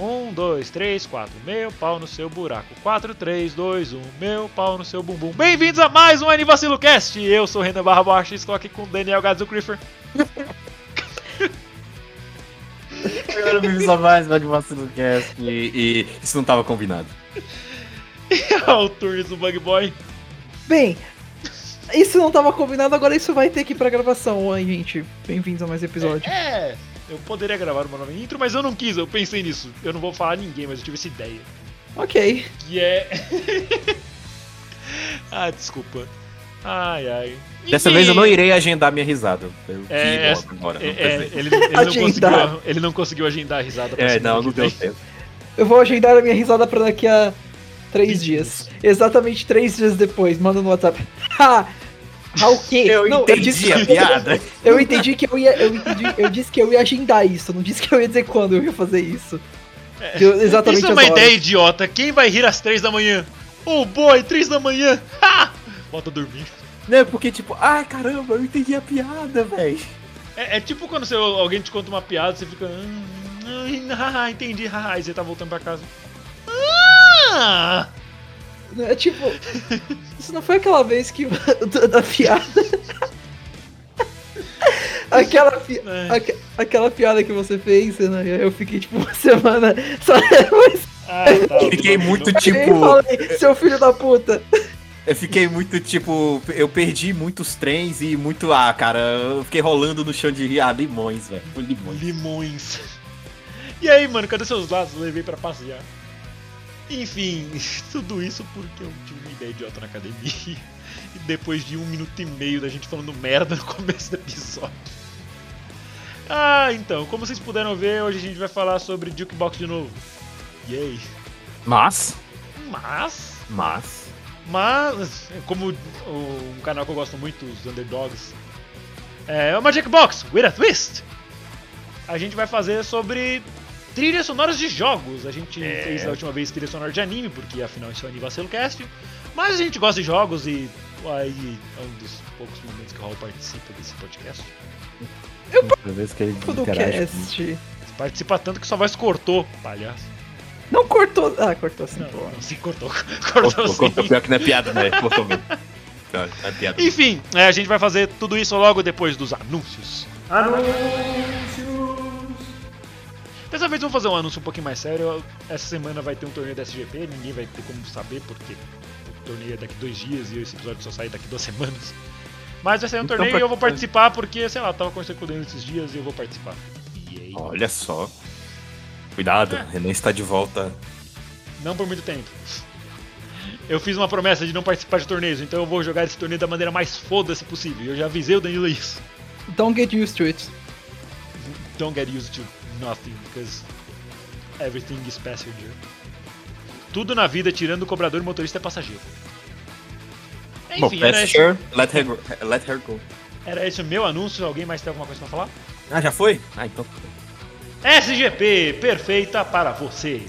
1, 2, 3, 4, meu pau no seu buraco. 4, 3, 2, 1, meu pau no seu bumbum. Bem-vindos a mais um Anivacilo Cast. Eu sou o Renan Barra Borges e estou aqui com o Daniel Gadzo Creeper. Bem-vindos a mais um Anivacilo Cast e, e isso não estava combinado. E ao Turns do Bug Boy. Bem, isso não estava combinado, agora isso vai ter que ir pra gravação. Oi, gente. Bem-vindos a mais um episódio. é. é eu poderia gravar uma nova intro, mas eu não quis. Eu pensei nisso. Eu não vou falar a ninguém, mas eu tive essa ideia. Ok. Que é. ah, desculpa. Ai, ai. Dessa vez eu não irei agendar minha risada. Eu É, que logo agora, não precisei. ele, ele não Agendar. conseguiu, ele não conseguiu agendar a risada pra É, não, não deu tempo. Eu vou agendar a minha risada pra daqui a três 20 dias. Exatamente três dias depois. Manda no WhatsApp. Ha! Ha o quê? Eu Não, entendi disse- a piada. Eu entendi que eu ia. Eu, entendi, eu disse que eu ia agendar isso. Não disse que eu ia dizer quando eu ia fazer isso. Que eu- exatamente Isso é uma as horas. ideia idiota. Quem vai rir às três da manhã? Oh boy, três da manhã. Ha! Volta a dormir. Né, porque tipo, ai caramba, eu entendi a piada, velho. É, é tipo quando você- alguém te conta uma piada, você fica. "Hum, hum, haha, entendi, haha, e você tá voltando pra casa. Ah! É tipo. Isso não foi aquela vez que. da, da piada. aquela, pi- É. aque- aquela piada que você fez, né? Eu fiquei tipo uma semana. Só mas Ah, tá, Fiquei muito tipo. eu falei, seu filho da puta. Eu fiquei muito tipo. Eu perdi muitos trens e muito. Ah, cara, eu fiquei rolando no chão de rir. Ah, limões, velho. Limões. Limões. E aí, mano, cadê seus lados? Levei pra passear. Enfim, tudo isso porque eu tive uma ideia idiota na academia. E depois de um minuto e meio da gente falando merda no começo do episódio. Ah, então, como vocês puderam ver, hoje a gente vai falar sobre Jukebox de novo. Yay. Mas. Mas, Mas. mas, como um canal que eu gosto muito, os Underdogs, é uma Jukebox with a Twist. A gente vai fazer sobre trilhas sonoras de jogos. A gente fez da última vez trilha sonora de anime, porque afinal isso é o Anivacelo Cast. Mas a gente gosta de jogos e aí é um dos poucos momentos que o Raul participa desse podcast. Que ele Do cast. Participa tanto que sua voz cortou, palhaço. Não cortou. Ah, cortou sim, Não, pô. não, sim, cortou. Cortou, Cortou, sim. cortou. Pior que não é piada, né? Cortou mesmo. Não, é piada. Enfim, é, a gente vai fazer tudo isso logo depois dos anúncios. Dessa vez vamos fazer um anúncio um pouquinho mais sério. Essa semana vai ter um torneio da SGP, ninguém vai ter como saber porque o torneio é daqui dois dias e esse episódio só sai daqui duas semanas. Mas vai sair um Então, torneio pra- e eu vou participar porque, sei lá, tava conversando com o Daniel esses dias e eu vou participar. E aí, Olha só. Cuidado, Renan está de volta. não por muito tempo. Eu fiz uma promessa de não participar de torneios, então eu vou jogar esse torneio da maneira mais foda-se possível. Eu já avisei o Danilo isso. Don't get used to it. don't get used to nothing because everything is passenger. Tudo na vida, tirando o cobrador e motorista, é passageiro. Bom, Enfim, era esse, let her, go- let her go. era esse o meu anúncio. Alguém mais tem alguma coisa pra falar? Ah, já foi? Ah, então. SGP, perfeita para você.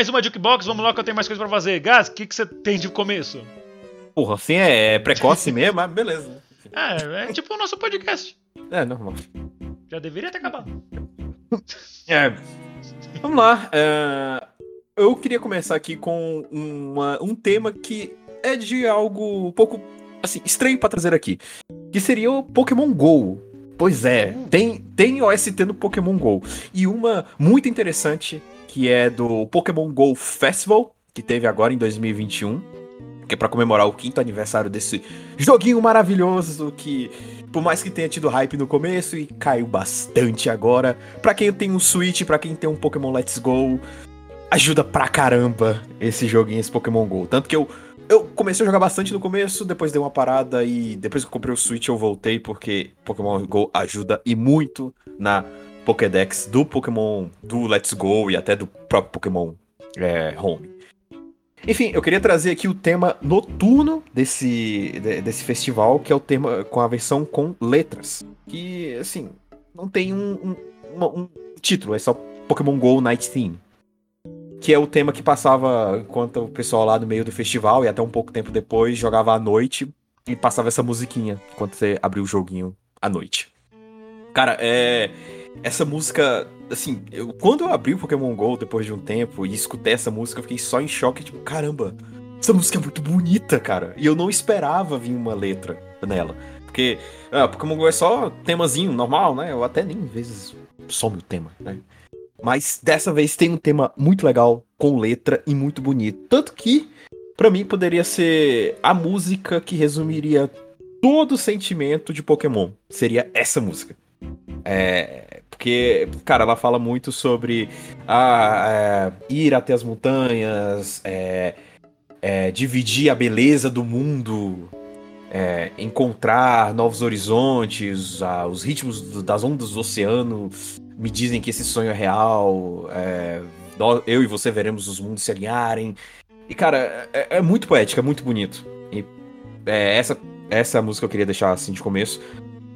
Mais uma jukebox. Vamos lá que eu tenho mais coisa pra fazer. Gás, o que, que você tem de começo? Porra, assim é precoce mesmo, mas beleza. Ah, é tipo o nosso podcast. É, normal. Já deveria ter acabado. É. Vamos lá. é, Eu queria começar aqui com uma- um tema que é de algo um pouco assim, estranho pra trazer aqui. Que seria o Pokémon GO. Pois é, tem, tem OST no Pokémon GO. E uma muito interessante, que é do Pokémon GO Festival, que teve agora em 2021. Que é pra comemorar o quinto aniversário desse joguinho maravilhoso que, por mais que tenha tido hype no começo e caiu bastante agora. Pra quem tem um Switch, pra quem tem um Pokémon Let's Go, ajuda pra caramba esse joguinho, esse Pokémon GO. Tanto que eu, eu comecei a jogar bastante no começo, depois dei uma parada e depois que eu comprei o Switch eu voltei porque Pokémon GO ajuda e muito na Pokédex do Pokémon do Let's Go e até do próprio Pokémon é, Home. Enfim, eu queria trazer aqui o tema noturno desse, de- desse festival, que é o tema com a versão com letras. Que, assim, não tem um, um, um título, é só Pokémon GO Night Theme. Que é o tema que passava enquanto o pessoal lá no meio do festival e até um pouco tempo depois jogava à noite e passava essa musiquinha enquanto você abriu o joguinho à noite. Cara, é. Essa música, assim, eu, quando eu abri o Pokémon GO depois de um tempo e escutei essa música, eu fiquei só em choque, tipo, caramba, essa música é muito bonita, cara. E eu não esperava vir uma letra nela. Porque ah, Pokémon GO é só temazinho normal, né? Eu até nem às vezes some o tema, né? Mas dessa vez tem um tema muito legal, com letra e muito bonito. Tanto que, pra mim, poderia ser a música que resumiria todo o sentimento de Pokémon. Seria essa música. É, porque, cara, ela fala muito sobre ah, é, ir até as montanhas, é, é, dividir a beleza do mundo, é, encontrar novos horizontes, os ritmos do- das ondas do oceano me dizem que esse sonho é real. é, eu e você veremos os mundos se alinharem. E, cara, é, muito poético, é muito bonito. E essa, essa música eu queria deixar assim de começo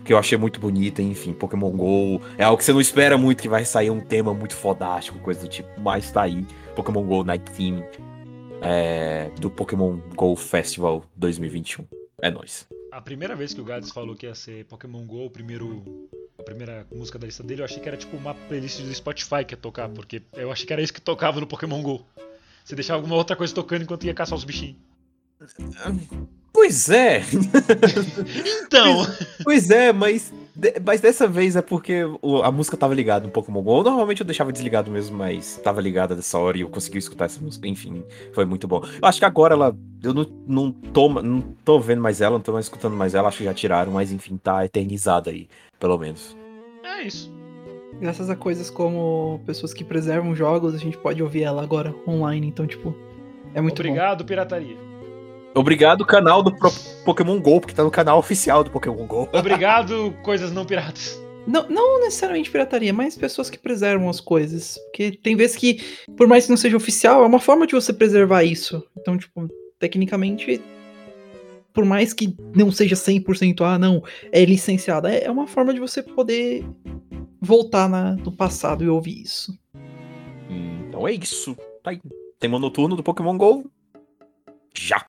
que eu achei muito bonita, enfim, Pokémon GO. É algo que você não espera muito que vai sair um tema muito fodástico, coisa do tipo, mas tá aí. Pokémon GO Night Theme é, do Pokémon GO Festival 2021. É nóis. A primeira vez que o Gades falou que ia ser Pokémon GO, o primeiro, a primeira música da lista dele, eu achei que era tipo uma playlist do Spotify que ia tocar, porque eu achei que era isso que tocava no Pokémon GO. Você deixava alguma outra coisa tocando enquanto ia caçar os bichinhos. Pois é, Então, pois é, mas, mas dessa vez é porque a música tava ligada no Pokémon GO. Normalmente eu deixava desligado mesmo, mas tava ligada dessa hora e eu consegui escutar essa música. Enfim, foi muito bom. Eu acho que agora ela. Eu não, não, tô, não tô vendo mais ela, não tô mais escutando mais ela, acho que já tiraram, mas enfim, tá eternizada aí, pelo menos. é isso. Graças a coisas como pessoas que preservam jogos, a gente pode ouvir ela agora online. Então, tipo, é muito bom. Obrigado, pirataria. Obrigado, canal do Pro- Pokémon GO, porque tá no canal oficial do Pokémon GO. Obrigado, coisas não piratas. Não, não necessariamente pirataria, mas pessoas que preservam as coisas. Porque tem vezes que, por mais que não seja oficial, é uma forma de você preservar isso. Então, tipo, tecnicamente, por mais que não seja 100%, ah, não, é licenciada, é é uma forma de você poder voltar na- no passado e ouvir isso. Então é isso. Tá aí. Tema noturno do Pokémon GO. Já.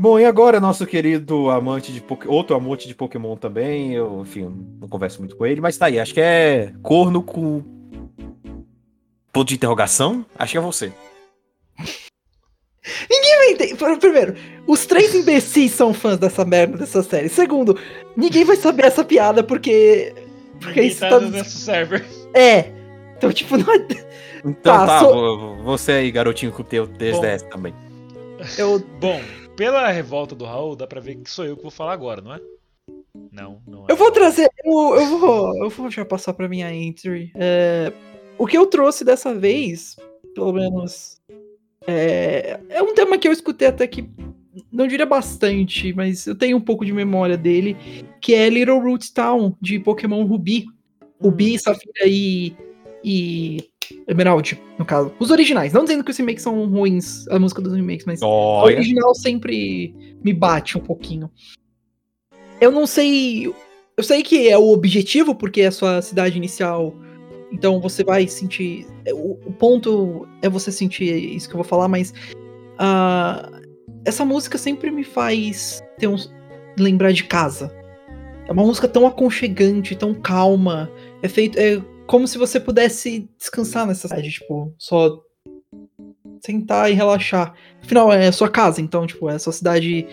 Bom, e agora nosso querido amante de Pokémon, outro amante de Pokémon também, eu, enfim, não converso muito com ele, mas tá aí, acho que é corno com ponto de interrogação, acho que é você. Ninguém vai entender. Primeiro, os três imbecis são fãs dessa merda dessa série. Segundo, ninguém vai saber essa piada porque. Porque Ninguém isso tá no nosso server. É. Então, tipo, não é. Então Tá, tá, você aí, garotinho com o teu 3DS também. Eu, Bom, pela revolta do Raul, dá pra ver que sou eu que vou falar agora, não é? Não, não é. eu vou trazer. Eu, eu vou. Eu vou já passar pra minha entry. É, o que eu trouxe dessa vez, pelo menos. É, é um tema que eu escutei até que. Não diria bastante, mas eu tenho um pouco de memória dele. Que é Little Root Town, de Pokémon Ruby. Rubi, Safira e. e. Emerald, no caso. Os originais. Não dizendo que os remakes são ruins, a música dos remakes, mas. O Olha, original sempre me bate um pouquinho. Eu não sei. Eu sei que é o objetivo, porque é a sua cidade inicial. Então você vai sentir. O, o ponto é você sentir isso que eu vou falar, mas. ah, essa música sempre me faz ter uns, lembrar de casa. É uma música tão aconchegante, tão calma. É feito. É como se você pudesse descansar nessa cidade, tipo, só sentar e relaxar. Afinal, é a sua casa, então, tipo, é a sua cidade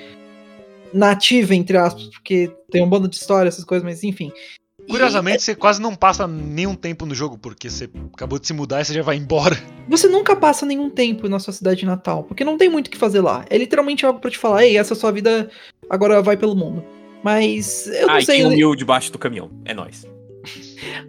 nativa, entre aspas, porque tem um bando de história, essas coisas, mas enfim. E Curiosamente, você quase não passa nenhum tempo no jogo, porque você acabou de se mudar e você já vai embora. você nunca passa nenhum tempo na sua cidade natal, porque não tem muito o que fazer lá. É literalmente algo pra te falar, ei, essa é a sua vida, agora vai pelo mundo. Mas eu não ai, sei. tinha um mil debaixo do caminhão, é nóis.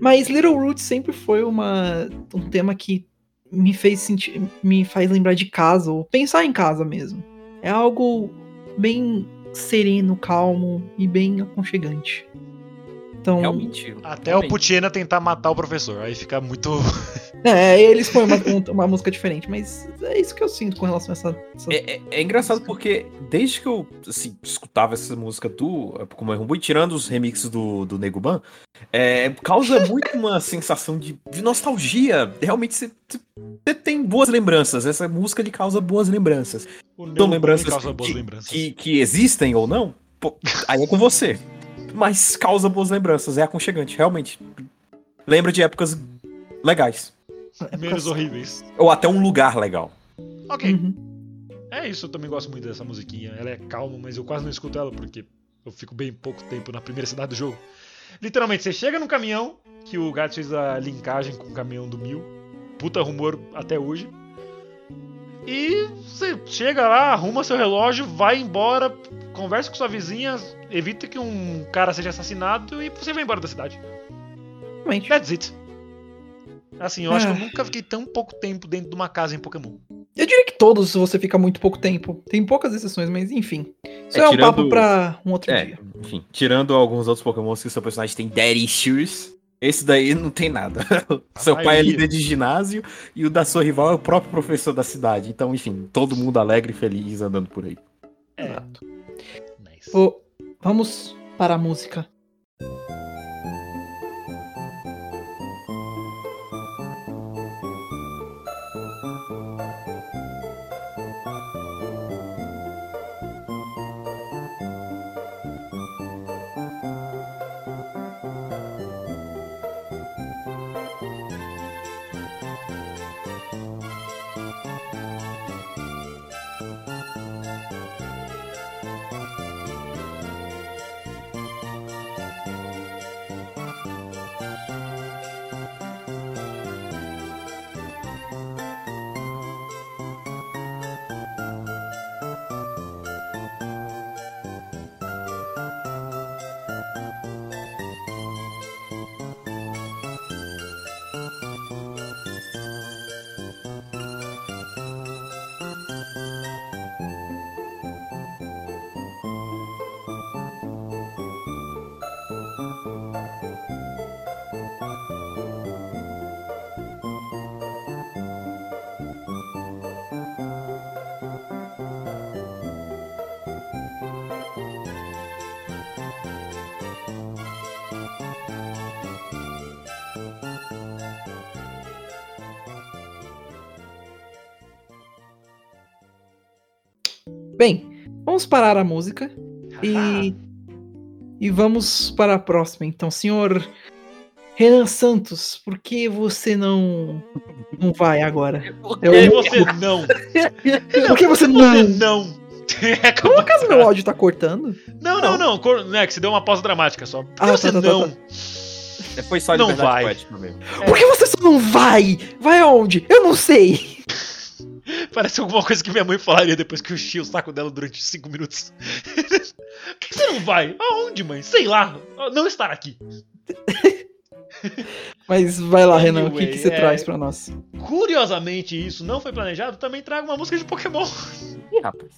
Mas Little Roots sempre foi uma, um tema que me fez sentir, me faz lembrar de casa, ou pensar em casa mesmo. É algo bem sereno, calmo e bem aconchegante. Então, Realmente. Até o Putiena tentar matar o professor. Aí fica muito. é, eles põem uma, um- uma música diferente, mas é isso que eu sinto com relação a essa. essa- É, é- é engraçado porque desde que eu assim, escutava essa música do Pokémon Rumbu, e tirando os remixes do, do Nego Ban, é, causa muito uma sensação de, de nostalgia. Realmente você, você tem boas lembranças. Essa música lhe causa boas lembranças. São lembranças causa boas que, lembranças. que, que existem ou não, pô, aí é com você. Mas causa boas lembranças, é aconchegante, realmente. Lembra de épocas legais. Menos horríveis. Ou até um lugar legal. Ok. Uhum. É isso, eu também gosto muito dessa musiquinha. Ela é calma, mas eu quase não escuto ela porque eu fico bem pouco tempo na primeira cidade do jogo. Literalmente, você chega no caminhão, que o gato fez a linkagem com o caminhão do Mil. Puta rumor até hoje. E você chega lá, arruma seu relógio, vai embora, conversa com sua vizinha, evita que um cara seja assassinado e você vai embora da cidade. Realmente. That's it. Assim, eu acho que eu Ah. nunca fiquei tão pouco tempo dentro de uma casa em Pokémon. Eu diria que todos você fica muito pouco tempo. Tem poucas exceções, mas enfim. Isso É, é, um tirando- papo pra um outro É, dia. enfim, tirando alguns outros Pokémon que o seu personagem tem daddy issues, esse daí não tem nada. seu pai é líder de ginásio e o da sua rival é o próprio professor da cidade. Então, enfim, todo mundo alegre e feliz andando por aí. É. Exato. Nice. Ô, vamos para a música. Vamos parar a música e, e vamos para a próxima. Então, senhor Renan Santos, por que você não, não vai agora? Eu- E você não. Por que você Você não? não. É, Por acaso meu áudio tá cortando? Não, não, não. Não é que você deu uma pausa dramática só. Por que Ah, você tá, tá, tá, não? Foi só Não vai. poética mesmo. Por que você só não vai? Vai aonde? Eu não sei. Parece alguma coisa que minha mãe falaria depois que eu enchi o saco dela durante 5 minutos. Por que você não vai? Aonde, mãe? Sei lá. Não estar aqui. Mas vai lá, Renan, o que, Anyway, que você é- traz pra nós? Curiosamente, isso não foi planejado. Também trago uma música de Pokémon. Ih, rapaz.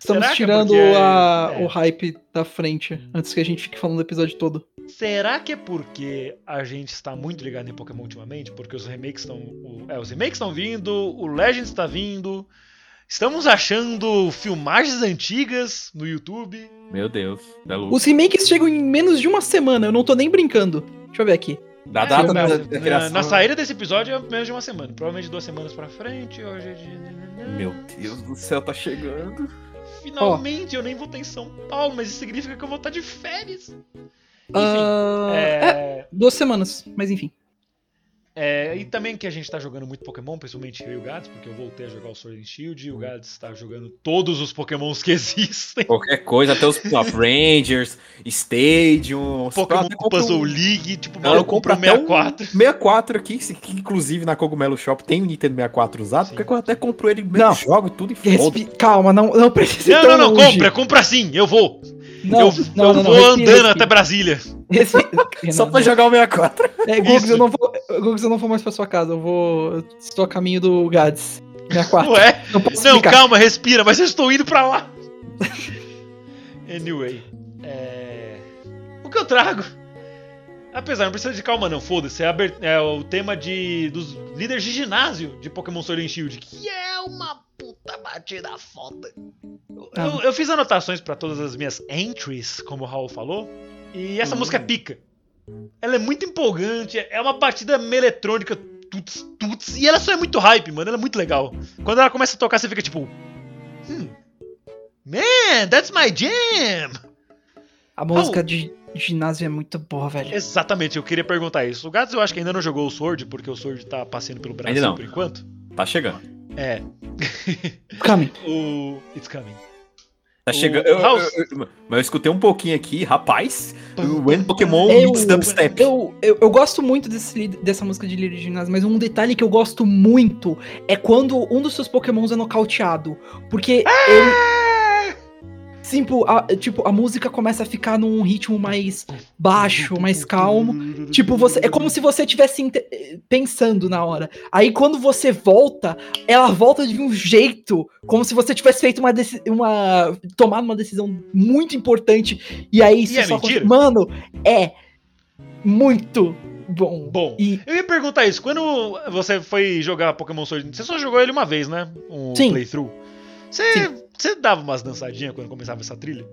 Estamos Será é tirando porque- a- é. o hype da frente, antes que a gente fique falando do episódio todo. Será que é porque a gente está muito ligado em Pokémon ultimamente? Porque os remakes estão. É, os remakes estão vindo, o Legends está vindo. Estamos achando filmagens antigas no YouTube. Meu Deus. Da luz. Os remakes chegam em menos de uma semana, eu não tô nem brincando. Deixa eu ver aqui. Da É, data na, da, na- da criação. na saída desse episódio é menos de uma semana. Provavelmente duas semanas pra frente. Hoje é de. Meu Deus do céu, tá chegando. Finalmente eu nem vou estar em São Paulo, mas isso significa que eu vou estar de férias. Enfim. Ah, é, é, duas semanas, mas enfim. É, e também que a gente tá jogando muito Pokémon, principalmente eu e o Gads, porque eu voltei a jogar o Sword and Shield e o Gads tá jogando todos os Pokémons que existem. Qualquer coisa, até os Top Rangers, Stadium. Pokémon Puzzle um- League, tipo, Não, mano, eu compro compro até um 64. 64 aqui, que inclusive na Cogumelo Shop tem o Nintendo 64 usado, Sim. porque eu até compro ele, Não. jogo e tudo e foda. Respi- Calma, não, não precisa ir Não, não, não, longe. compra, compra sim, eu vou. Não, eu não, eu não, vou respira, andando respira. até Brasília. Só pra jogar o 64. É, Gugs, eu não vou. Gugs, eu não vou mais pra sua casa. Eu vou. eu Estou a caminho do Gads. Minha quarta. Ué? Não posso Não, calma, respira, mas eu estou indo pra lá. anyway, é... o que eu trago? Apesar, não precisa de calma não, foda-se, é, é o tema de dos líderes de ginásio de Pokémon Sword and Shield, que é uma puta batida foda. Eu, Ah. eu- eu fiz anotações pra todas as minhas entries, como o Raul falou, e essa música é pica. Ela é muito empolgante, é uma batida meio eletrônica, tuts, tuts, e ela só é muito hype, mano, ela é muito legal. Quando ela começa a tocar, você fica tipo. Hmm. Man, that's my jam! A música de ginásio é muito boa, velho. Exatamente, eu queria perguntar isso. O Gats eu acho que ainda não jogou o Sword, porque o Sword tá passeando pelo Brasil Ainda não. por enquanto. Tá chegando. É. Kami. o. It's coming. Tá O chegando. Eu, eu- eu- mas eu escutei um pouquinho aqui, rapaz. O When Pokémon Eu, Mix Dubstep. eu, eu, eu gosto muito desse, dessa música de líder de ginásio, mas um detalhe que eu gosto muito é quando um dos seus pokémons é nocauteado. Porque ele. Tipo a, tipo, a música começa a ficar num ritmo mais baixo, mais calmo. Tipo, você. É como se você estivesse pensando na hora. Aí quando você volta, ela volta de um jeito. Como se você tivesse feito uma, uma. tomado uma decisão muito importante. E aí E é só mentira? Mano, é muito bom. Bom, E eu ia perguntar isso. Quando você foi jogar Pokémon Sword, você só jogou ele uma vez, né? Um Sim. playthrough. Você, você dava umas dançadinhas quando começava essa trilha?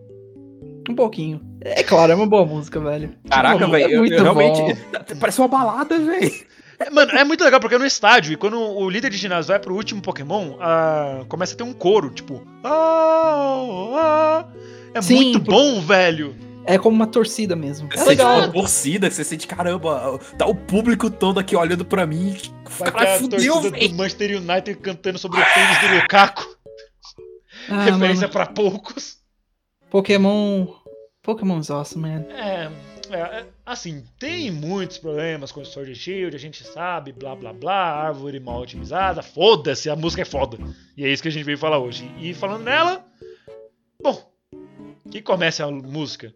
um pouquinho. É claro, é uma boa música, velho. Caraca, Tipo, velho. é eu, muito eu realmente. bom. Parece uma balada, velho. É, Mano, é muito legal porque no estádio, e quando o líder de ginásio vai pro último Pokémon, ah, começa a ter um coro, tipo. "Ah, ah". É Sim, muito por- bom, velho. É como uma torcida mesmo. Você É sente legal. uma torcida, você sente, caramba, tá o público todo aqui olhando pra mim. Vai ter Cara, a fudeu, torcida velho. do Manchester United cantando sobre o tênis do Lukaku. Ah, referência pra poucos. Pokémon. Pokémon's awesome, man. É, é, é, assim, tem muitos problemas com o Sword and Shield, a gente sabe, blá blá blá, árvore mal otimizada, foda-se, a música é foda. E é isso que a gente veio falar hoje. E falando nela, bom, que comece a música.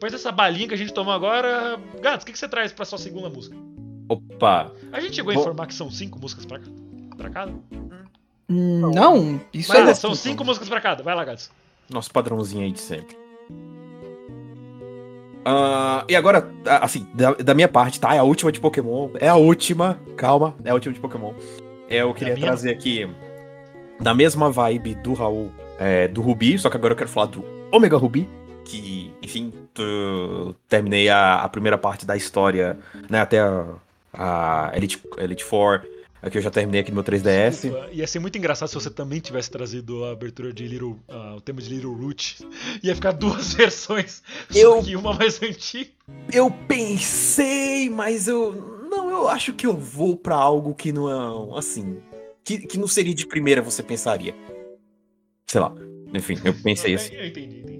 Depois dessa balinha que a gente tomou agora, Gatos, o que, que você traz pra sua segunda música? Opa! A gente chegou a Bom. informar que são cinco músicas pra, pra cada? Não, isso Mas é. é, são cinco músicas pra cada. Vai lá, Gatos. Nosso padrãozinho aí de sempre. Ah, e agora, assim, da, da minha parte, tá? É a última de Pokémon. É a última. Calma, é a última de Pokémon. Eu queria minha? trazer aqui, na mesma vibe do Raul, é, do Rubi, só que agora eu quero falar do Omega Rubi. Que, enfim, tu- terminei a, a primeira parte da história, né? Até a, a Elite, Elite Four, que eu já terminei aqui no meu 3DS. Desculpa, Ia ser muito engraçado se você também tivesse trazido a abertura de Little. ah, o tema de Little Root. Ia ficar duas versões. Eu- Só que uma mais antiga. Eu pensei, mas eu. Não, eu acho que eu vou pra algo que não é. Assim. Que, que não seria de primeira, você pensaria. Sei lá. Enfim, eu pensei assim. Eu entendi, entendi.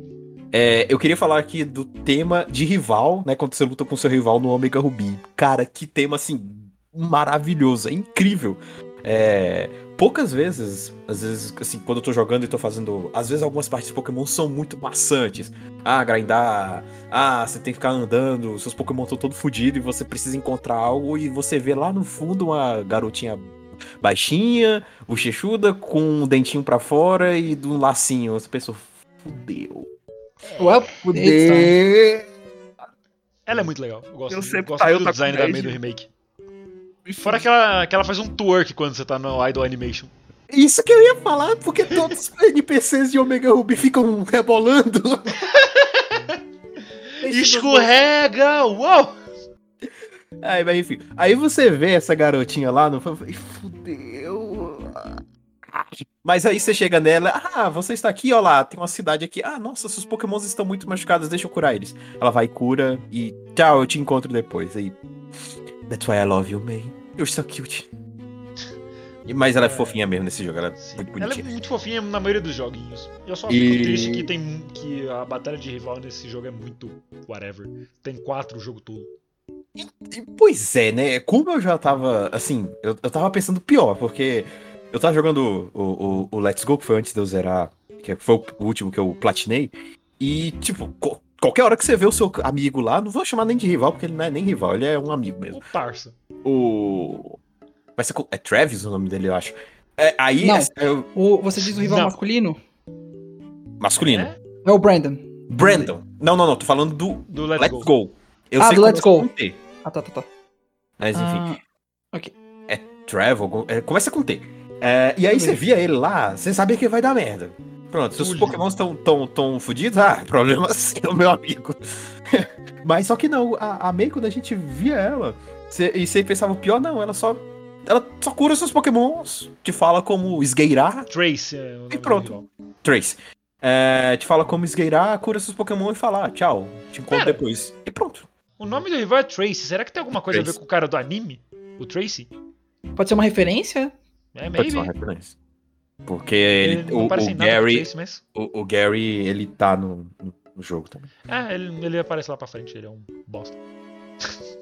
É, eu queria falar aqui do tema de rival, né? Quando você luta com seu rival no Omega Ruby. Cara, que tema, assim, maravilhoso. É incrível. É, poucas vezes, às vezes, assim, quando eu tô jogando e tô fazendo. Às vezes algumas partes de Pokémon são muito maçantes. Ah, grindar. Ah, você tem que ficar andando, seus Pokémon estão todo fodidos e você precisa encontrar algo e você vê lá no fundo uma garotinha baixinha, bochechuda, com um dentinho pra fora e de um lacinho. Você pensou, fudeu. Well, Fudeu. Ela é muito legal. Eu gosto, Eu sempre gosto tá, muito eu do tá design da May do remake. Fora que ela, que ela faz um twerk quando você tá no Idol Animation. Isso que eu ia falar, porque todos os NPCs de Omega Ruby ficam rebolando. Escorrega! Uou! Aí, mas enfim. Aí você vê essa garotinha lá no. e Fudeu. Mas aí você chega nela, ah, você está aqui, ó lá, tem uma cidade aqui. Ah, nossa, seus pokémons estão muito machucados, deixa eu curar eles. Ela vai, cura e tchau, eu te encontro depois. Aí, that's why I love you, May. You're so cute. E- Mas ela é fofinha mesmo nesse jogo, ela é Sim. muito Ela é bonitinha. muito fofinha na maioria dos joguinhos. Eu só E- fico triste que tem que a batalha de rival nesse jogo é muito whatever. Tem quatro o jogo todo. E, Pois é, né? Como eu já tava, assim, eu, eu tava pensando pior, porque eu tava jogando o, o, o Let's Go, que foi antes de eu zerar, que foi o último que eu platinei, e, tipo, co- qualquer hora que você vê o seu amigo lá, não vou chamar nem de rival, porque ele não é nem rival, ele é um amigo mesmo. O parça. O. Vai ser. É Travis o nome dele, eu acho. É, aí Não. é, é o você diz o rival Não. masculino? masculino. É? É o Brandon. Brandon. Não, não, não, tô falando do Do Let's, Let's, Go. Go. Eu Ah, sei do Let's Go. Ah, tá, tá, tá. Mas enfim. Ah, Travel, algum- é, começa com T. É, e aí você via ele lá, você sabia que vai dar merda. Pronto, se os Fully. Pokémon estão tão, tão fodidos, ah, problema seu, meu amigo. Mas só que não, a, a Mei, quando a gente via ela, cê, e você pensava, pior não, ela só. Ela só cura seus Pokémons, te fala como esgueirar, Trace é E pronto. Trace. É, te fala como esgueirar, cura seus Pokémon e fala, ah, tchau, te encontro Pera. depois. E pronto. O nome do rival é Trace. Será que tem alguma coisa a ver Trace. com o cara do anime? O Tracy? Pode ser uma referência? É, Pode ser uma maybe. referência. Porque ele, não o, o Gary, Trace, mas... o, o Gary, ele tá no, no, jogo também. É, ele, ele aparece lá pra frente, ele é um bosta.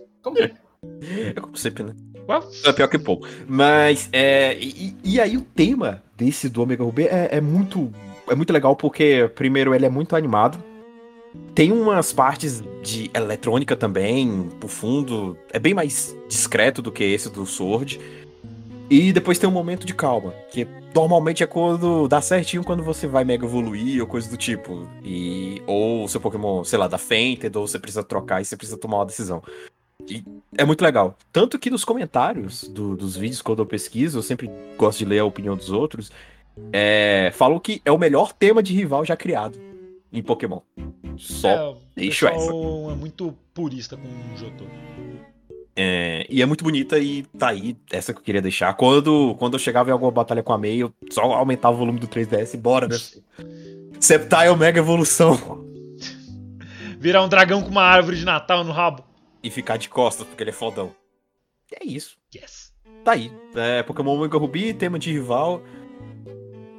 É como sempre, né? Well, É pior que pouco. Mas, é, e, e aí o tema desse do Omega Ruby é, é muito é muito legal porque, primeiro, ele é muito animado. Tem umas partes de eletrônica também, pro fundo. É bem mais discreto do que esse do Sword. E depois tem um momento de calma, que normalmente é quando dá certinho quando você vai mega evoluir ou coisa do tipo. E, ou o seu Pokémon, sei lá, dá Fainted, ou você precisa trocar e você precisa tomar uma decisão. E é muito legal. Tanto que nos comentários do- dos vídeos, quando eu pesquiso, eu sempre gosto de ler a opinião dos outros. É, falam que é o melhor tema de rival já criado em Pokémon. Só. é, o deixo pessoal é muito purista com o Jotô. É, e é muito bonita e tá aí, essa que eu queria deixar. Quando, quando eu chegava em alguma batalha com a Mei, eu só aumentava o volume do 3DS e bora, né? Sceptile Mega Evolução. Virar um dragão com uma árvore de Natal no rabo. E ficar de costas, porque ele é fodão. É isso. Yes. Tá aí. É, Pokémon Omega Ruby, tema de rival.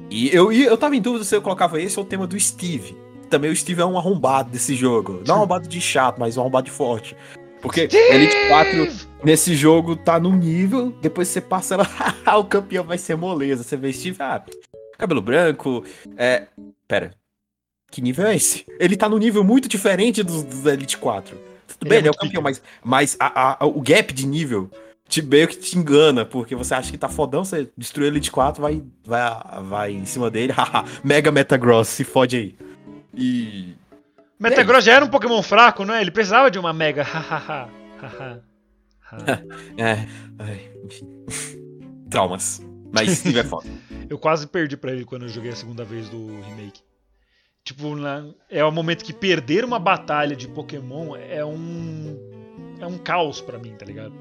E eu, eu tava em dúvida se eu colocava esse ou o tema do Steve. Também o Steve é um arrombado desse jogo. Não um arrombado de chato, mas um arrombado de forte. Porque Elite 4 nesse jogo tá num nível, depois você passa ela, o campeão vai ser moleza. Você vê Steve, ah, cabelo branco. É. Pera. Que nível é esse? Ele tá no nível muito diferente dos do Elite 4. Tudo Ele bem, é ele é o campeão, mas, mas a- a- o gap de nível te meio que te engana, porque você acha que tá fodão, você destruiu o Elite 4, vai, vai, vai em cima dele, haha, Mega Metagross, se fode aí. E. Metagross já era um Pokémon fraco, não é? Ele precisava de uma Mega. É. ai, enfim. Traumas. Mas Steve é foda. Eu quase perdi pra ele quando eu joguei a segunda vez do remake. Tipo, na- é o momento que perder uma batalha de Pokémon é um. É um caos pra mim, tá ligado?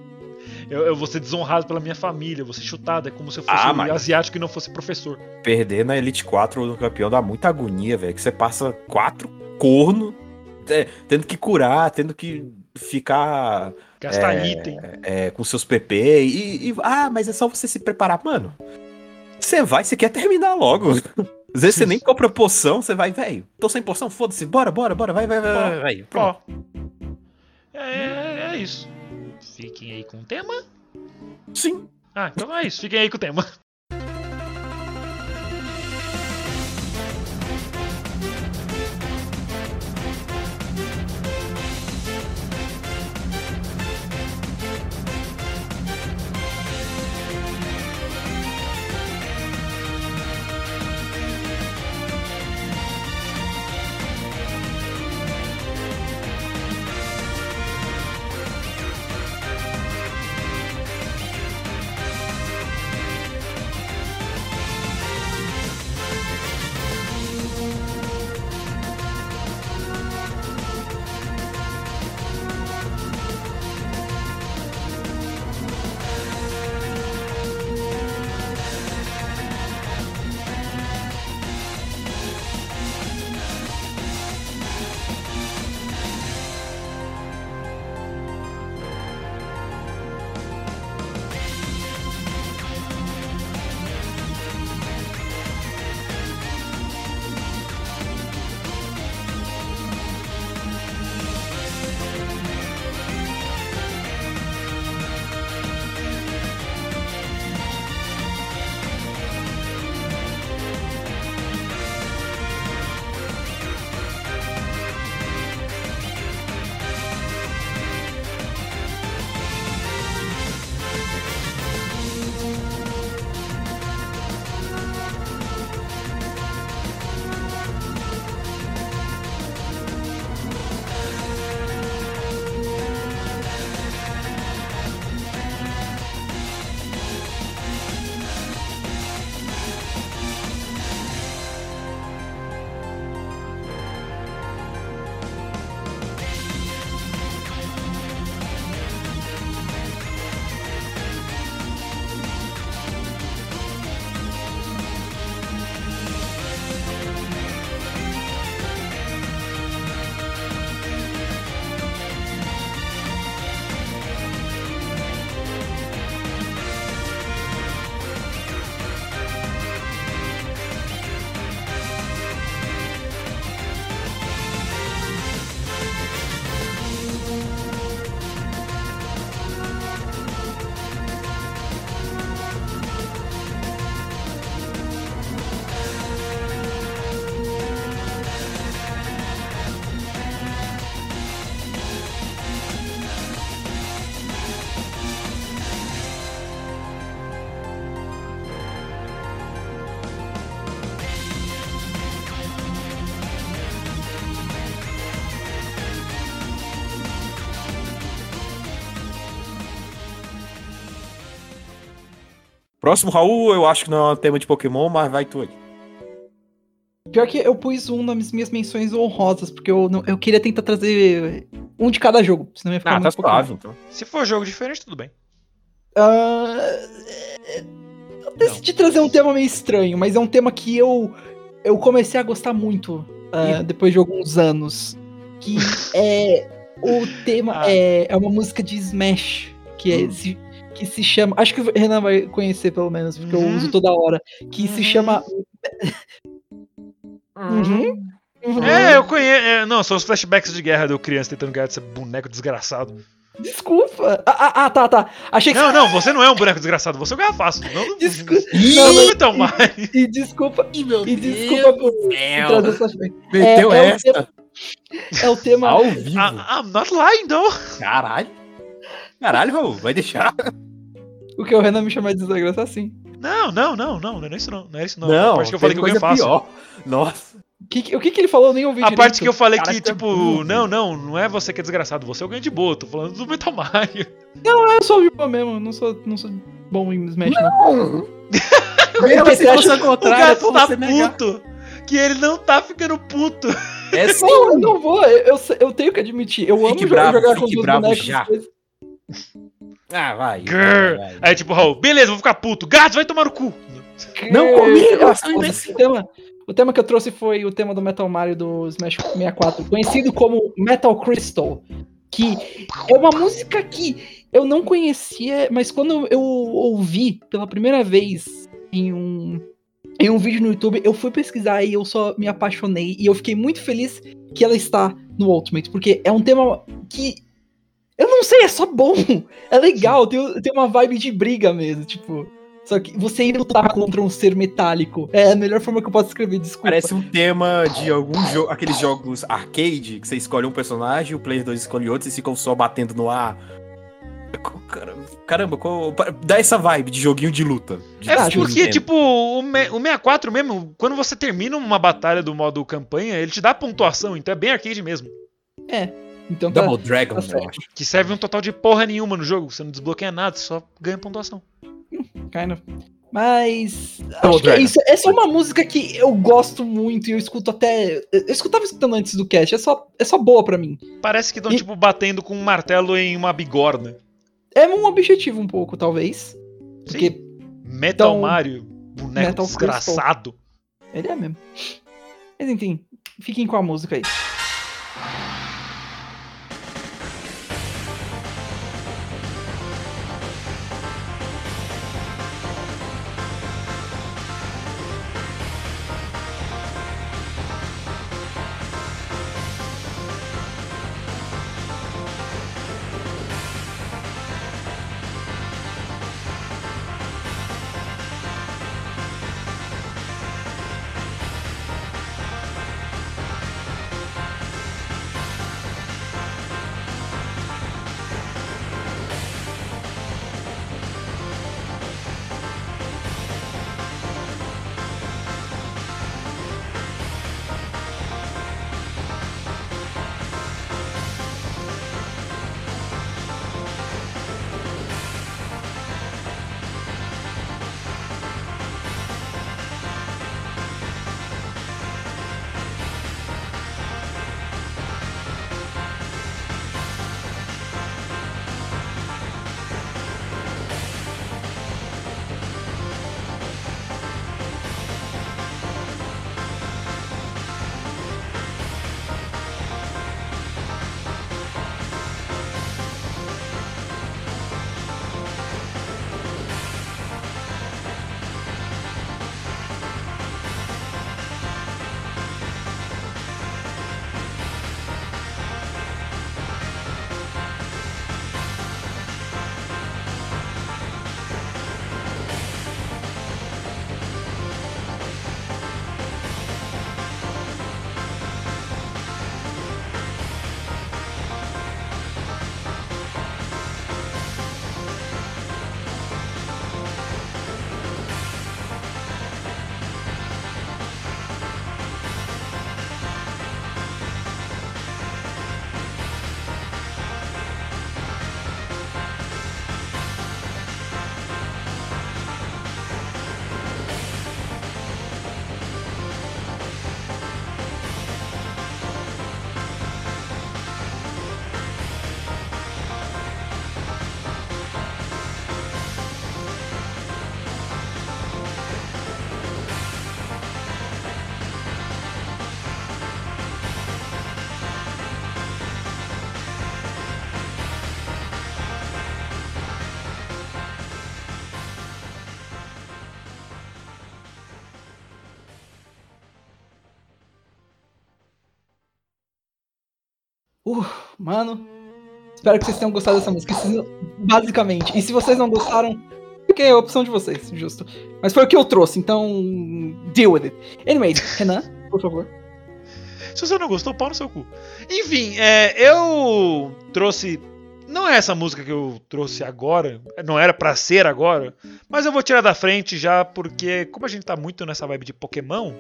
Eu, eu vou ser desonrado pela minha família, eu vou ser chutado, é como se eu fosse Ah, um asiático e não fosse professor. Perder na Elite 4 no campeão dá muita agonia, velho. Que você passa quatro corno, é, tendo que curar, tendo que ficar Gastar É, item. é, com seus PP e, e- Ah, mas é só você se preparar. Mano, você vai, você quer terminar logo. Às vezes você nem compra poção, você vai, velho. Tô sem poção, foda-se, bora, bora, bora, vai, vai, vai, Ó, vai, vai. Pronto. É, é, é isso. Fiquem aí com o tema. Sim. Ah, então é isso. Fiquem aí com o tema. Próximo, Raul, eu acho que não é um tema de Pokémon, mas vai tu aí. Pior que eu pus um nas minhas menções honrosas, porque eu, não- eu queria tentar trazer um de cada jogo, senão ia ficar Ah, tá muito Pokémon. suave, então. Se for jogo diferente, tudo bem. Ah, eu decidi trazer um tema meio estranho, mas é um tema que eu, eu comecei a gostar muito ah, depois de alguns anos. Que é o tema. Ah. É, é uma música de Smash, que, é, Hum. se, que se chama. Acho que o Renan vai conhecer pelo menos, porque eu Uhum. uso toda hora. Que se Uhum. chama. Uhum. Uhum. É, eu conheço. é, não, são os flashbacks de guerra do criança tentando ganhar desse boneco desgraçado. Desculpa. Ah, ah, ah, tá, tá. Achei que Não, não, você não é um boneco desgraçado, você é o garrafaço. Não, não, Desculpa. não, Não, então mais. E desculpa. Ih, meu E desculpa por, por céu. trazer essa. Meteu é, é o essa tema- É o tema. ao vivo. Ah, I'm not lying, though. Caralho. Caralho, Raul, vai deixar. O que o Renan me chama de desgraça assim. Não, não, não, não, não é isso não. Não é isso não. Não, a parte que eu falei que teve eu ganho coisa fácil. pior. Nossa. O que, que- o que, que ele falou? Eu nem ouvi A direito. parte que eu falei Cara, que, que é tipo, burro. não, não, não é você que é desgraçado, você é o ganho de boa. Tô falando do Metal Mario. Eu sou boa mesmo, não sou, não sou bom em Smash, não. Mesmo Porque se você fosse O contrário, é gato tá você negar. puto. Que ele não tá ficando puto. É sim. Não, eu não vou, eu, eu, eu tenho que admitir. Eu Fique amo bravo, jogar com os bonecos. já. coisas. Ah, vai. Vai, vai. Aí, tipo, Raul, beleza, vou ficar puto. Gato, vai tomar no cu. Não comigo, seu o, imbecil. tema, o tema que eu trouxe foi o tema do Metal Mario do Smash 64, conhecido como Metal Crystal. Que é uma música que eu não conhecia, mas quando eu ouvi pela primeira vez em um, em um vídeo no YouTube, eu fui pesquisar e eu só me apaixonei. E eu fiquei muito feliz que ela está no Ultimate, porque é um tema que. Eu não sei, é só bom. É legal, tem, tem uma vibe de briga mesmo, tipo. Só que você ir lutar contra um ser metálico é a melhor forma que eu posso escrever, desculpa. Parece um tema de algum jogo, aqueles jogos arcade, que você escolhe um personagem, o player 2 escolhe outro, e ficam só batendo no ar. Caramba, qual- dá essa vibe de joguinho de luta. de É porque, Nintendo. tipo, o, me- o 64 mesmo, quando você termina uma batalha do modo campanha, ele te dá pontuação, então é bem arcade mesmo. Então tá, Double Dragon, tá eu acho. Que serve um total de porra nenhuma no jogo. Você não desbloqueia nada, você só ganha pontuação. kind of. Mas. Double Acho que é Dragon. isso. Essa é uma música que eu gosto muito e eu escuto até. Eu escutava escutando antes do cast, é só, é só boa pra mim. Parece que estão, E- tipo, batendo com um martelo em uma bigorna. É um objetivo um pouco, talvez. Porque Metal Então, Mario, boneco Metal desgraçado. ele é mesmo. Mas enfim, fiquem com a música aí. Mano, Espero que vocês tenham gostado dessa música. Basicamente. E se vocês não gostaram, porque é a opção de vocês, justo. Mas foi o que eu trouxe, então. Deal with it. Anyways, Renan, por favor. Se você não gostou, pau no seu cu. Enfim, é, eu trouxe. Não é essa música que eu trouxe agora, não era pra ser agora, mas eu vou tirar da frente já porque, como a gente tá muito nessa vibe de Pokémon,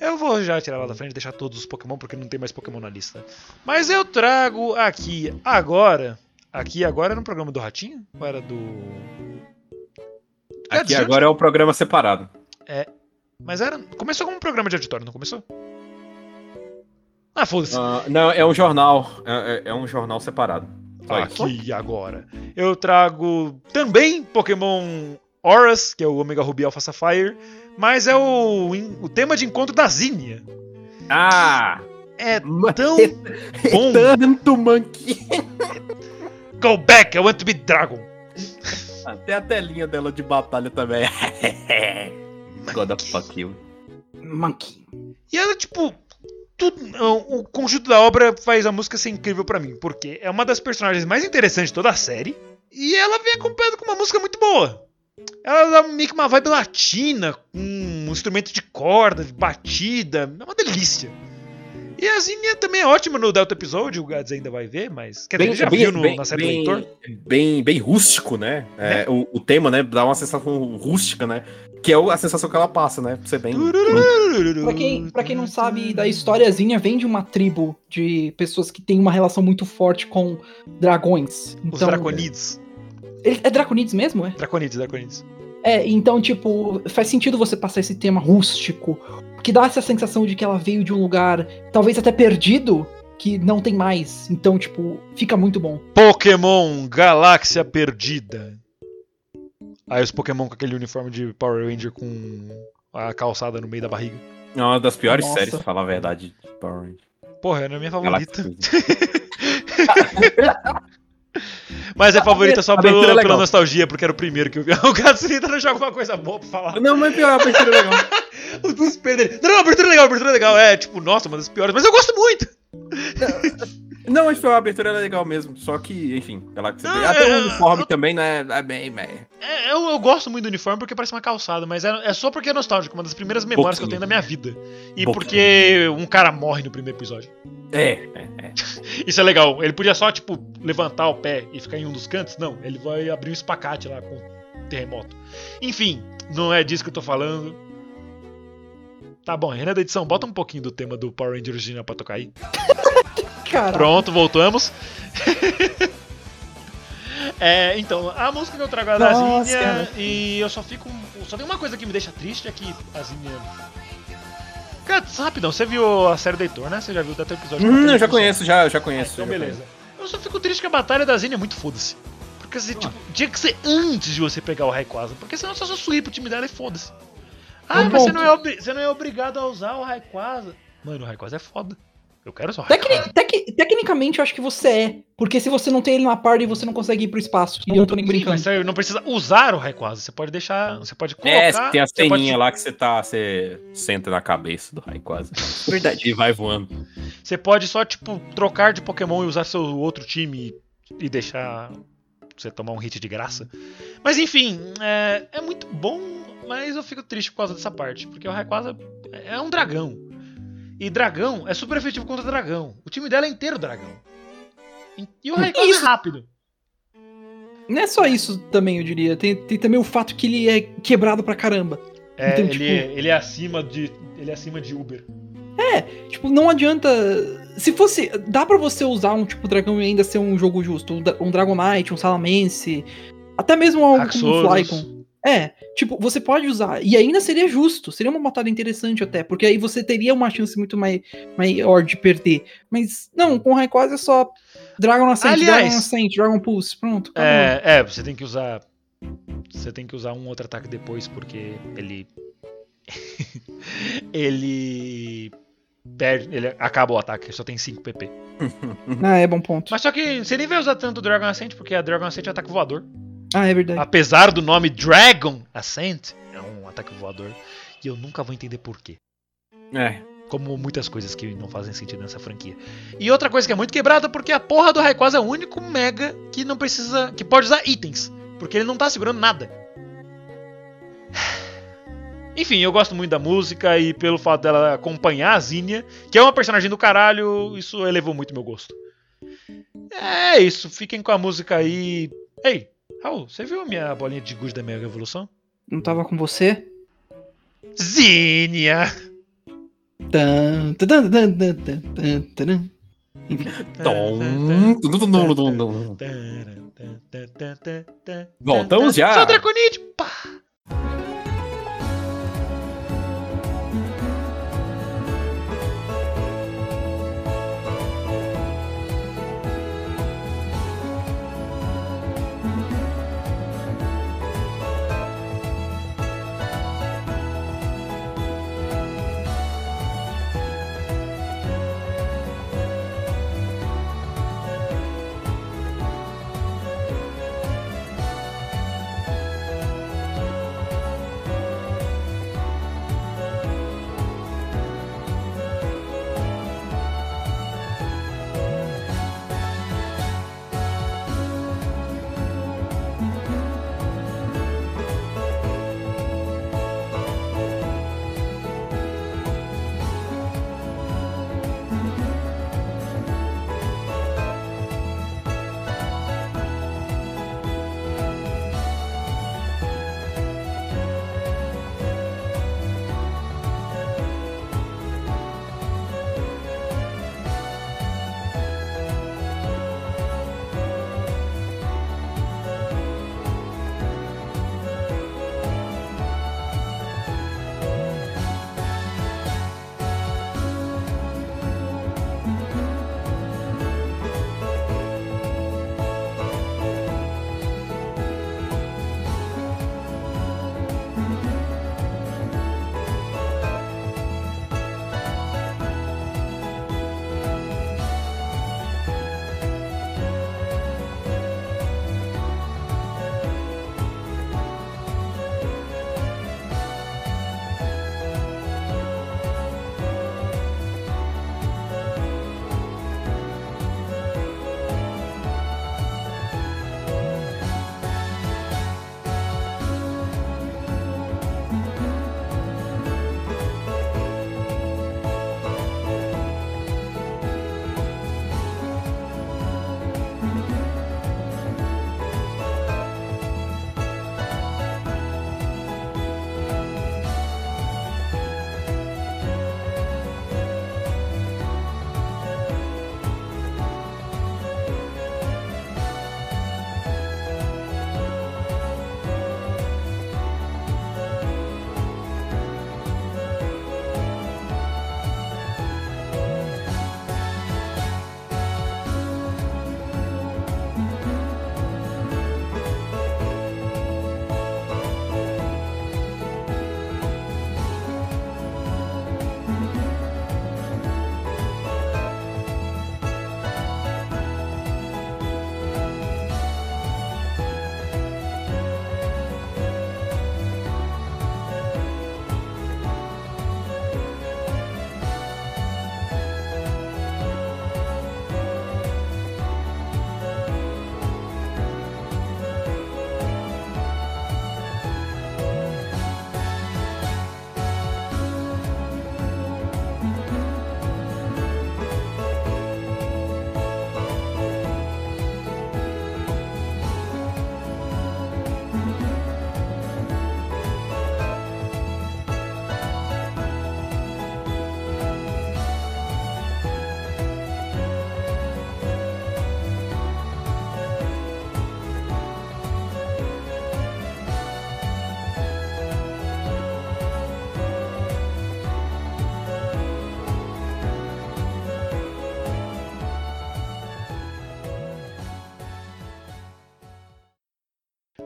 eu vou já tirar lá da frente, deixar todos os Pokémon porque não tem mais Pokémon na lista. Mas eu trago aqui agora. Aqui agora era no programa do Ratinho? Ou era do. Aqui agora é o programa separado. Mas era. Começou como um programa de auditório, não começou? Ah, foda-se. Ah, não, é um jornal. É, é- é um jornal separado. Aqui agora. Eu trago também Pokémon Auras, que é o Omega Ruby Alpha Sapphire, mas é o, o tema de encontro da Zinnia. Ah! É tão bom. Tanto monkey. Go back, I want to be dragon. Até a telinha dela de batalha também. God of fuck you. Monkey. E ela, tipo. tudo- o conjunto da obra faz a música ser incrível pra mim, porque é uma das personagens mais interessantes de toda a série. E ela vem acompanhada com uma música muito boa. Ela dá meio que uma vibe latina, com um instrumento de corda, de batida. É uma delícia. E a Zinnia também é ótima no Delta Episódio, o Gads ainda vai ver, mas. Quer dizer, ele já viu no- na série do bem, Leitor. bem, bem rústico, né? É, o, o tema, né? Dá uma sensação rústica, né? Que é a sensação que ela passa, né? Pra ser bem. Pra quem, pra quem não sabe da historiazinha, vem de uma tribo de pessoas que têm uma relação muito forte com dragões. Os Então, Draconides. Ele- é Draconides mesmo, é? Draconides, Draconides. É, então, tipo, faz sentido você passar esse tema rústico, que dá essa sensação de que ela veio de um lugar, talvez até perdido, que não tem mais. Então, tipo, fica muito bom. Pokémon Galáxia Perdida. Aí os Pokémon com aquele uniforme de Power Ranger com a calçada no meio da barriga. É uma das piores Nossa. séries, pra falar a verdade. de Power Rangers. Porra, era a minha favorita. Mas é favorita só A pelo- é pela nostalgia, porque era o primeiro que eu vi. O Gatsrita não joga alguma coisa boa pra falar. Não, mas pior, a abertura é legal. O desespero dele. Não, não, abertura é legal, abertura é legal. É, tipo, nossa, uma das piores, mas eu gosto muito. Não, mas foi a abertura é legal mesmo. Só que, enfim, Galáxia. Não, Até é, o uniforme eu- também, né? É bem, bem. É, eu, eu gosto muito do uniforme porque parece uma calçada, mas é, é só porque é nostálgico, uma das primeiras memórias que eu tenho da minha vida. E porque um cara morre no primeiro episódio. É, é, é. Isso é legal. Ele podia só, tipo, levantar o pé e ficar em um dos cantos. Não, ele vai abrir um espacate lá com terremoto. Enfim, não é disso que eu tô falando. Tá bom, Renan da edição, bota um pouquinho do tema do Power Ranger original pra tocar aí. Pronto, voltamos. é, então, a música que eu trago é da cara. e eu só fico. Só tem uma coisa que me deixa triste é que a Zinnia. Cara, rapidão, você viu a série do Heitor, né? Você já viu até o episódio Hum, eu já conheço, já, já conheço. então, já beleza. Eu só fico triste que a batalha da Zinnia é muito foda-se. Porque assim, tipo, tinha que ser antes de você pegar o Rayquaza. Porque senão você só sweep o time dela e foda-se. Ah, Bom mas você não, é você não é obrigado a usar o Rayquaza. Mano, o Rayquaza é foda. Eu quero só tecni- Rayquaza. tec- tecnicamente eu acho que você é. Porque se você não tem ele na party, você não consegue ir pro espaço. E eu não tô nem Sim, brincando. mas você não precisa usar o Rayquaza. Você pode deixar. Você pode colocar. É, tem a você pode- lá que você tá. Você senta na cabeça do raio quase. Verdade. E vai voando. Você pode só, tipo, trocar de Pokémon e usar seu outro time e, e deixar você tomar um hit de graça. Mas enfim, é, é muito bom, mas eu fico triste por causa dessa parte. Porque o Rayquaza é um dragão. E dragão é super efetivo contra dragão. O time dela é inteiro dragão. E- o Rayquaza é Isso. rápido. Não é só isso também, eu diria. Tem, tem também o fato que ele é quebrado pra caramba. É, Então, ele, tipo- ele é acima de. Ele é acima de Uber. Tipo, não adianta. Se fosse. Dá pra você usar um tipo dragão e ainda ser um jogo justo. Um, Dra- um Dragonite, um Salamence. Até mesmo algo como um. Flygon. É, tipo, você pode usar. E ainda seria justo. Seria uma batalha interessante até. Porque aí você teria uma chance muito mai, maior de perder. Mas, não, com Rayquaza é só. Dragon Ascent, Aliás- Dragon Ascent, Dragon Pulse. Pronto. É, é, você tem que usar. Você tem que usar um outro ataque depois, porque ele. ele. Perde. Ele acaba o ataque, só tem 5 PP. Ah, é bom ponto. Mas só que você nem vai usar tanto o Dragon Ascent, porque a Dragon Ascent é ataque voador. Ah, é verdade. Apesar do nome Dragon Ascent, é um ataque voador. E eu nunca vou entender por quê. É. Como muitas coisas que não fazem sentido nessa franquia. E outra coisa que é muito quebrada porque a porra do Rayquaza é o único Mega que não precisa. que pode usar itens. Porque ele não tá segurando nada. Enfim, eu gosto muito da música e pelo fato dela acompanhar a Zinnia, que é uma personagem do caralho, isso elevou muito meu gosto. É isso, fiquem com a música aí. Ei, Raul, você viu a minha bolinha de gude da Mega Evolução? Não tava com você? Tan, tan, tan, tan, tan, tum. Voltamos já. Sou Draconite! Pá!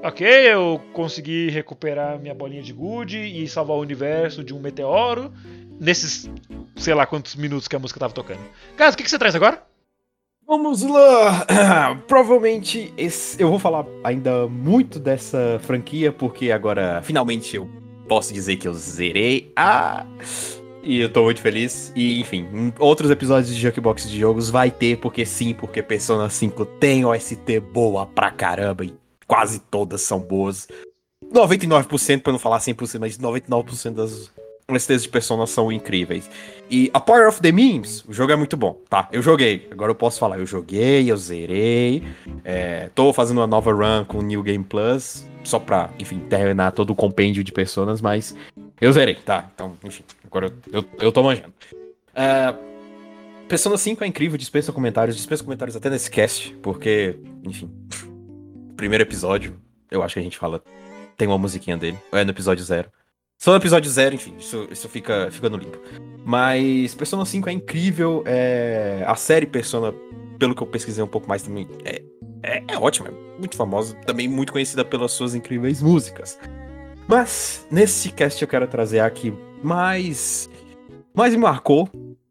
Ok, eu consegui recuperar minha bolinha de good e salvar o universo de um meteoro nesses sei lá quantos minutos que a música tava tocando. Gás, o que, que você traz agora? Vamos lá! Provavelmente esse- eu vou falar ainda muito dessa franquia, porque agora finalmente eu posso dizer que eu zerei a E eu tô muito feliz. E, enfim, outros episódios de Jukebox de jogos vai ter, porque sim, porque Persona 5 tem OST boa pra caramba. E quase todas são boas. 99%, pra não falar 100%, mas 99% das OSTs de Persona são incríveis. E A Power of the Memes, o jogo é muito bom, tá? Eu joguei, agora eu posso falar. Eu joguei, eu zerei. É, tô fazendo uma nova run com o New Game Plus, só pra, enfim, terminar todo o compêndio de personas, mas eu zerei, tá? Então, enfim, agora eu, eu, eu tô manjando. É, Persona 5 é incrível, dispensa comentários, dispensa comentários até nesse cast, porque, enfim, primeiro episódio, eu acho que a gente fala, tem uma musiquinha dele, é no episódio zero. Só no episódio zero, enfim, isso, isso fica, fica no limpo. Mas Persona 5 é incrível, é... a série Persona, pelo que eu pesquisei um pouco mais também, é, é, é ótima, é muito famosa, também muito conhecida pelas suas incríveis músicas. Mas, nesse cast eu quero trazer aqui mais. Mais me marcou,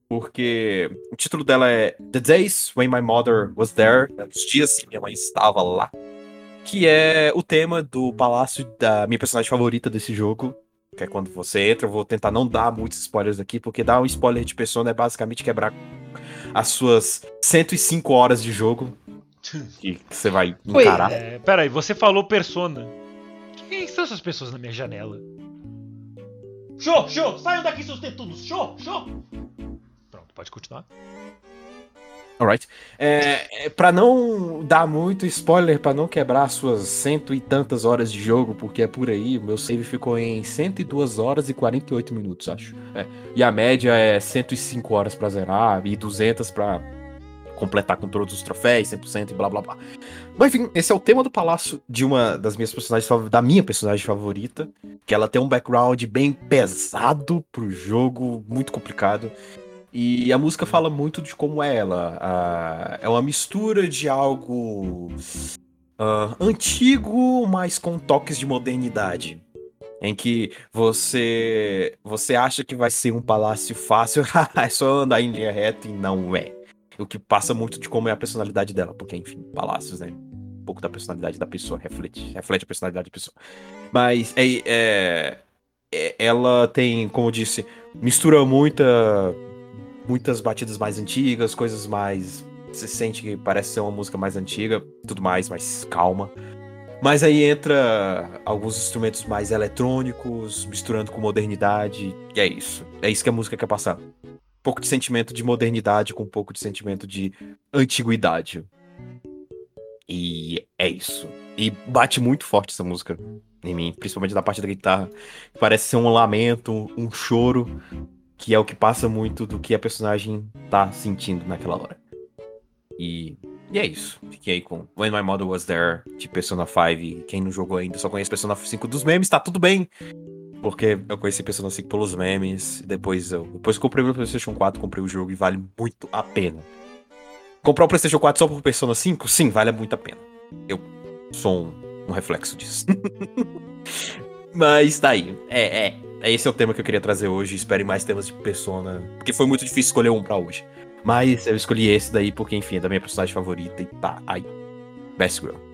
porque o título dela é The Days When My Mother Was There, os dias que minha mãe estava lá. Que é o tema do palácio da minha personagem favorita desse jogo. Que é quando você entra, eu vou tentar não dar muitos spoilers aqui, porque dar um spoiler de Persona é basicamente quebrar as suas 105 horas de jogo. Que você vai Oi, encarar. É, pera aí, você falou Persona. Quem são essas pessoas na minha janela? Show, show! Saiam daqui, seus tetudos! Show, show! Pronto, pode continuar. Alright. É, é, pra não dar muito spoiler, pra não quebrar suas cento e tantas horas de jogo, porque é por aí, o meu save ficou em 102 horas e 48 minutos, acho. É, E a média é 105 horas pra zerar e 200 pra completar com todos os troféus, 100% e blá blá blá. Mas enfim, esse é o tema do palácio de uma das minhas personagens da minha personagem favorita, que ela tem um background bem pesado pro jogo, muito complicado. E a música fala muito de como é ela. É uma mistura de algo ah, antigo, mas com toques de modernidade. Em que você você acha que vai ser um palácio fácil, é só andar em linha reta e não é. O que passa muito de como é a personalidade dela, porque, enfim, palácios, né? Um pouco da personalidade da pessoa, reflete, reflete a personalidade da pessoa. Mas é, é- é- ela tem, como eu disse, mistura muita muitas batidas mais antigas, coisas mais. Você sente que parece ser uma música mais antiga, tudo mais, mais calma. Mas aí entra alguns instrumentos mais eletrônicos, misturando com modernidade, e é isso. É isso que a música quer passar. Um pouco de sentimento de modernidade com um pouco de sentimento de antiguidade. E é isso. E bate muito forte essa música em mim, principalmente da parte da guitarra. Parece ser um lamento, um choro, que é o que passa muito do que a personagem tá sentindo naquela hora. E, e é isso. Fiquei aí com When My Mother Was There, de Persona 5. Quem não jogou ainda só conhece Persona 5 dos memes, tá tudo bem. Porque eu conheci Persona 5 pelos memes. Depois eu depois comprei o PlayStation 4, comprei o jogo e vale muito a pena. Comprar o PlayStation 4 só por Persona 5? Sim, vale muito a pena. Eu sou um, um reflexo disso. Mas tá aí. É, é. Esse é o tema que eu queria trazer hoje. Espere mais temas de Persona. Porque foi muito difícil escolher um pra hoje. Mas eu escolhi esse daí porque, enfim, é da minha personagem favorita e tá aí. Best Girl.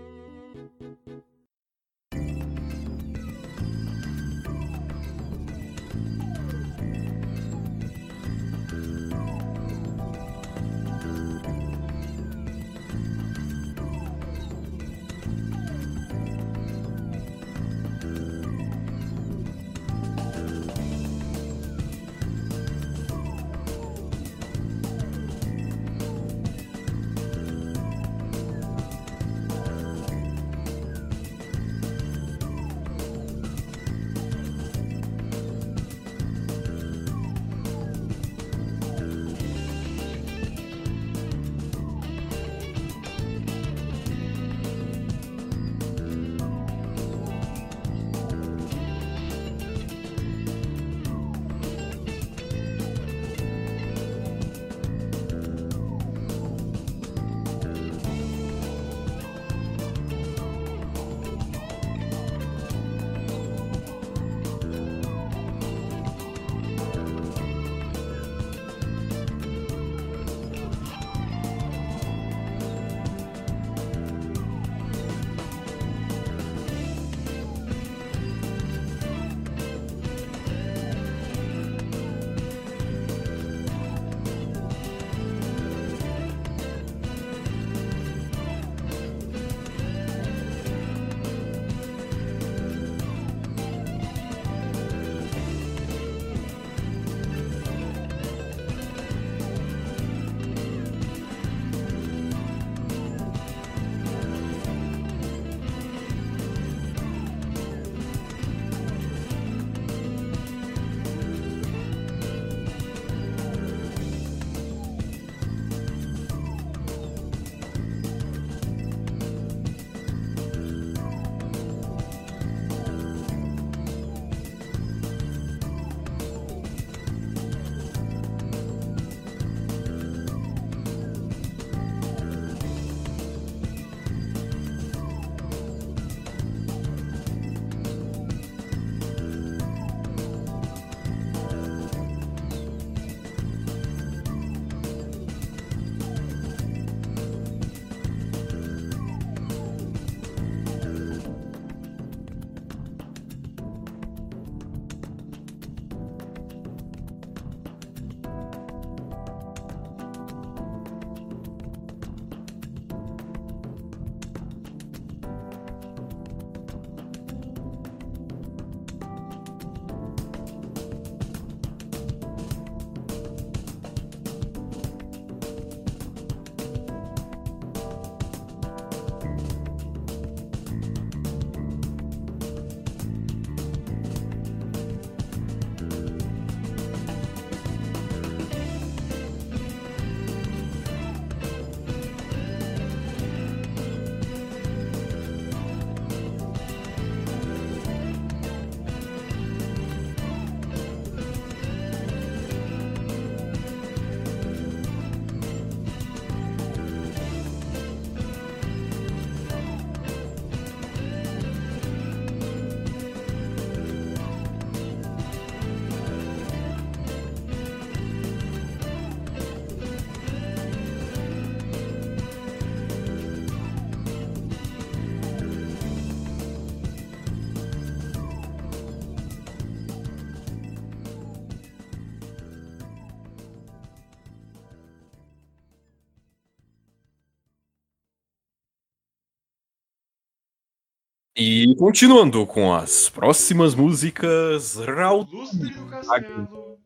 E continuando com as próximas músicas, Raul. Lustre do castelo.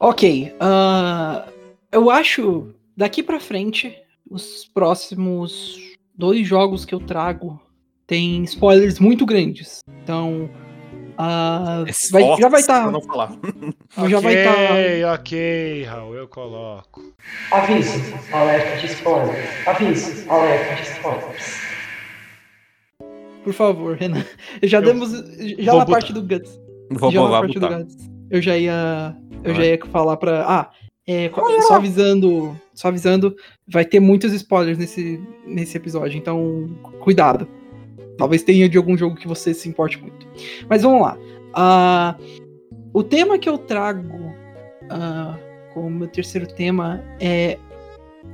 Ok. ah, eu acho, daqui pra frente, os próximos dois jogos que eu trago tem spoilers muito grandes. Então. ah, vai- já vai estar. não falar. Já vai estar. Ok, ok, Raul, eu coloco. Aviso, alerta de spoilers. Aviso, alerta de spoilers. Por favor, Renan. Já Eu demos. Já na botar. parte do Guts. Vou já na lá parte do botar. Guts. Eu já ia. Eu já ia falar pra. Ah, é, só avisando. Só avisando, vai ter muitos spoilers nesse, nesse episódio, então cuidado. Talvez tenha de algum jogo que você se importe muito. Mas vamos lá. Ah, o tema que eu trago ah, como meu terceiro tema é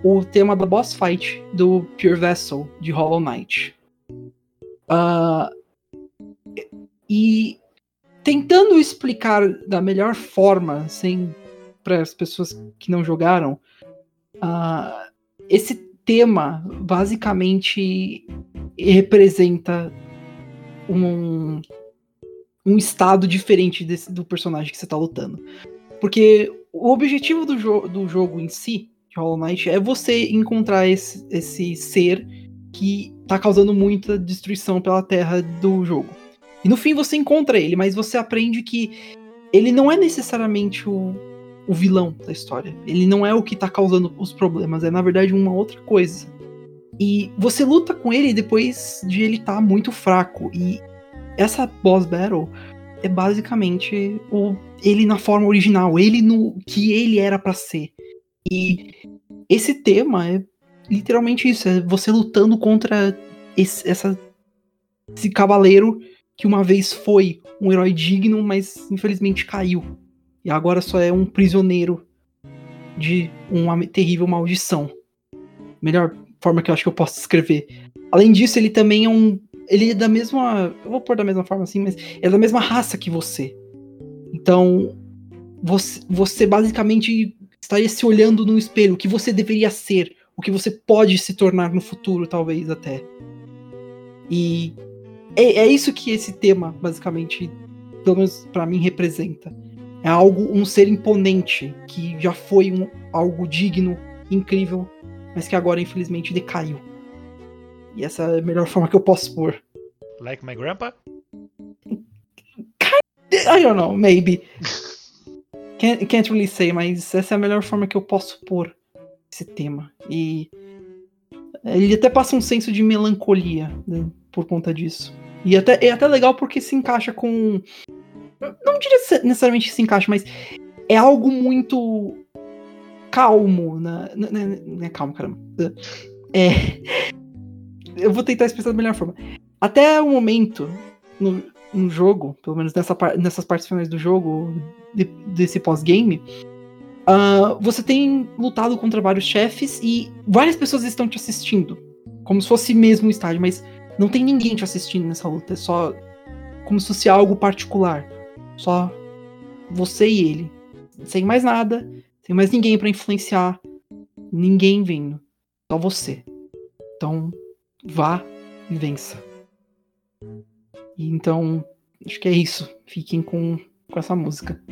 o tema da boss fight do Pure Vessel de Hollow Knight. Ah, e tentando explicar da melhor forma, sem para as pessoas que não jogaram, ah, esse tema basicamente representa um, um estado diferente desse- do personagem que você está lutando. Porque o objetivo do, jo do jogo em si, de Hollow Knight, é você encontrar esse, esse ser que tá causando muita destruição pela terra do jogo. E no fim você encontra ele, mas você aprende que ele não é necessariamente o, o vilão da história. Ele não é o que tá causando os problemas, é na verdade uma outra coisa. E você luta com ele depois de ele estar muito fraco. E essa boss battle é basicamente o, ele na forma original, ele no que ele era pra ser. E esse tema é literalmente isso, é você lutando contra esse, essa, esse cavaleiro que uma vez foi um herói digno, mas infelizmente caiu. E agora só é um prisioneiro de uma terrível maldição. Melhor forma que eu acho que eu posso descrever. Além disso, ele também é um. Ele é da mesma. Eu vou pôr da mesma forma assim, mas é da mesma raça que você. Então, você, você basicamente estaria se olhando no espelho, o que você deveria ser, o que você pode se tornar no futuro, talvez até. E é, é isso que esse tema, basicamente, pelo menos pra mim, representa. É algo, um ser imponente, que já foi um, algo digno, incrível, mas que agora, infelizmente, decaiu. E essa é a melhor forma que eu posso pôr. Like my grandpa? I don't know, maybe. Can't, can't really say, mas essa é a melhor forma que eu posso pôr esse tema. E ele até passa um senso de melancolia né, por conta disso. E até, é até legal porque se encaixa com. Não diria necessariamente se encaixa, mas é algo muito calmo. Né? Não, não, não é calmo, caramba. É. Eu vou tentar expressar da melhor forma. Até o momento, no, no jogo, pelo menos nessa, nessas partes finais do jogo, de- desse pós-game, ah, você tem lutado contra vários chefes e várias pessoas estão te assistindo. Como se fosse mesmo um estádio, mas não tem ninguém te assistindo nessa luta. É só como se fosse algo particular. Só você e ele. Sem mais nada, sem mais ninguém pra influenciar. Ninguém vendo. Só você. Então, vá e vença. E então, acho que é isso. Fiquem com, com essa música.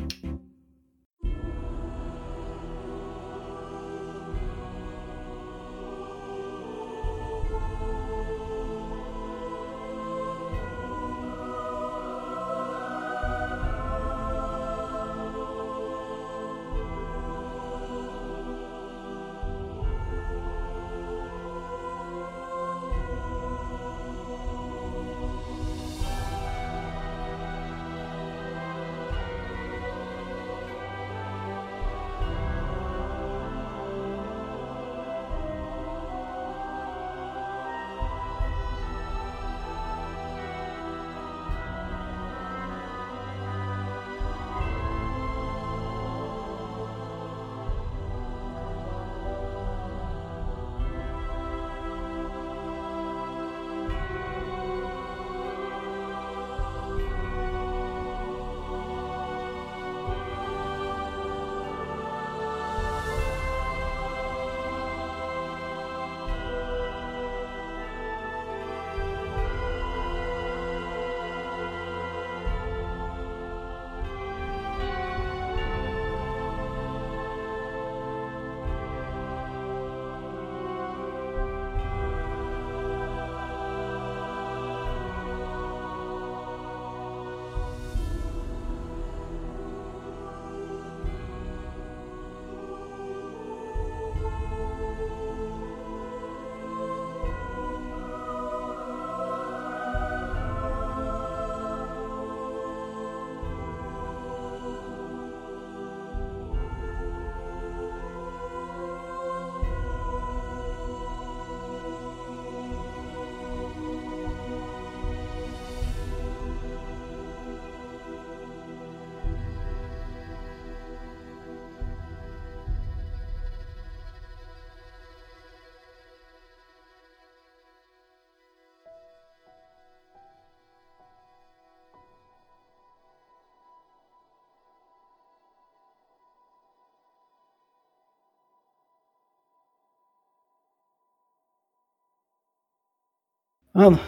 Mano.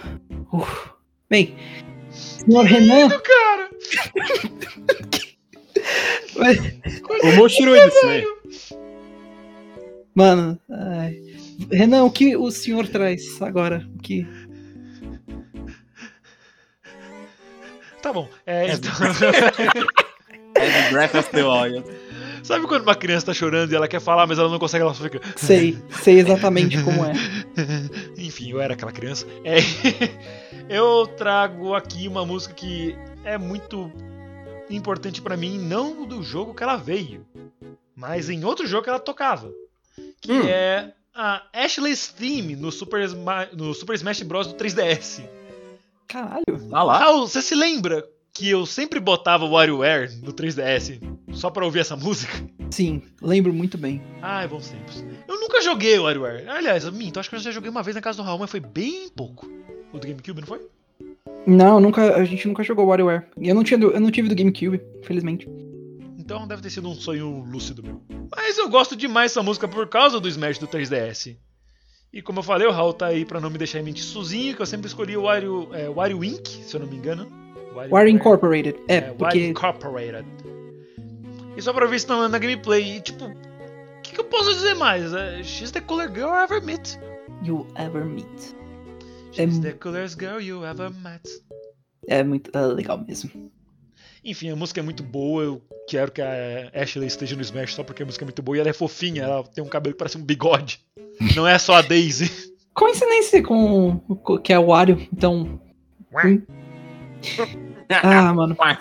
uf. Bem, senhor Renan. Cara, O Moshiro desse, né? Mano, ai. Renan, o que o senhor traz agora? O que. tá bom. É, então, É Breath of the Wild. sabe quando uma criança tá chorando e ela quer falar, mas ela não consegue, ela só fica. Sei, sei exatamente como é. Enfim, eu era aquela criança. É, eu trago aqui uma música que é muito importante pra mim, não do jogo que ela veio, mas em outro jogo que ela tocava. Que Hum. é a Ashley's Theme no Super, Sma- no Super Smash Bros. do 3DS. Caralho. Ah lá. Raul, você se lembra que eu sempre botava o WarioWare no 3DS só pra ouvir essa música? Sim, lembro muito bem. Ai, bons tempos. Eu nunca joguei o WarioWare. Aliás, eu minto, acho que eu já joguei uma vez na casa do Raul, mas foi bem pouco. O do GameCube, não foi? Não, nunca, a gente nunca jogou WarioWare. E eu não, tinha, do- eu não tive do GameCube, infelizmente. Então deve ter sido um sonho lúcido meu. Mas eu gosto demais dessa música por causa do Smash do 3DS. E como eu falei, o Raul tá aí pra não me deixar em mente sozinho, que eu sempre escolhi o Wario, é, Wario Inc., se eu não me engano. Wario Incorporated. É, É, porque. Incorporated. E só pra ver se não na gameplay. E tipo, o que, que eu posso dizer mais? É, She's the coolest girl I ever met. You ever meet. She's É- the coolest girl you ever met. É muito é legal mesmo. Enfim, a música é muito boa. Eu quero que a Ashley esteja no Smash só porque a música é muito boa. E ela é fofinha, ela tem um cabelo que parece um bigode. Não é só a Daisy. Coincidência com, com que é o Wario, então. Ah, mano. Ah,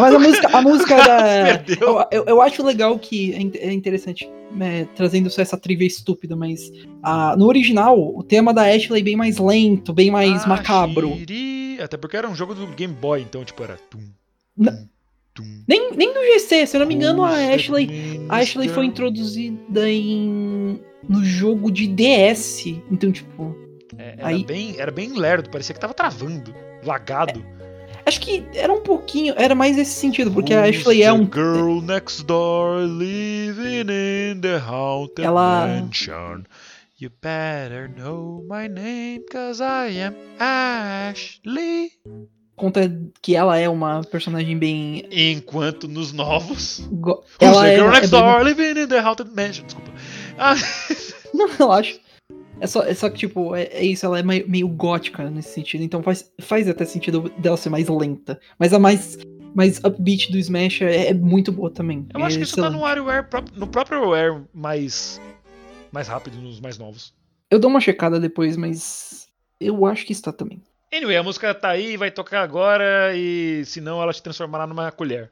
mas a música, a música da. Perdeu. Eu, eu, eu acho legal que é é interessante, né, trazendo só essa trivia estúpida, mas ah, no original, o tema da Ashley é bem mais lento, bem mais Ah, macabro. Shiri. Até porque era um jogo do Game Boy, então, tipo, era. Tum, tum, tum. Nem, nem do GC, se eu não me engano, a Ashley, a Ashley foi introduzida em. no jogo de DS. Então, tipo. É, era, Aí- bem, era bem lerdo, parecia que tava travando, lagado. Acho que era um pouquinho. Era mais esse sentido, porque a Who's Ashley é um. girl next door living in the haunted Ela- mansion. You better know my name, cause I am Ashley. Conta que ela é uma personagem bem. Enquanto nos novos. go- Ela é. girl é next bem- door living in the haunted mansion? Desculpa. Ah, Não, relaxa. É só, é só que, tipo, é, é isso, ela é meio, meio gótica nesse sentido, então faz, faz até sentido dela ser mais lenta. Mas a mais, mais upbeat do Smash é, é muito boa também. eu é acho que isso tá no WarioWare, no próprio WarioWare mais, mais rápido, nos mais novos. Eu dou uma checada depois, mas eu acho que está também. Anyway, a música tá aí, vai tocar agora e se não ela te transformará numa colher.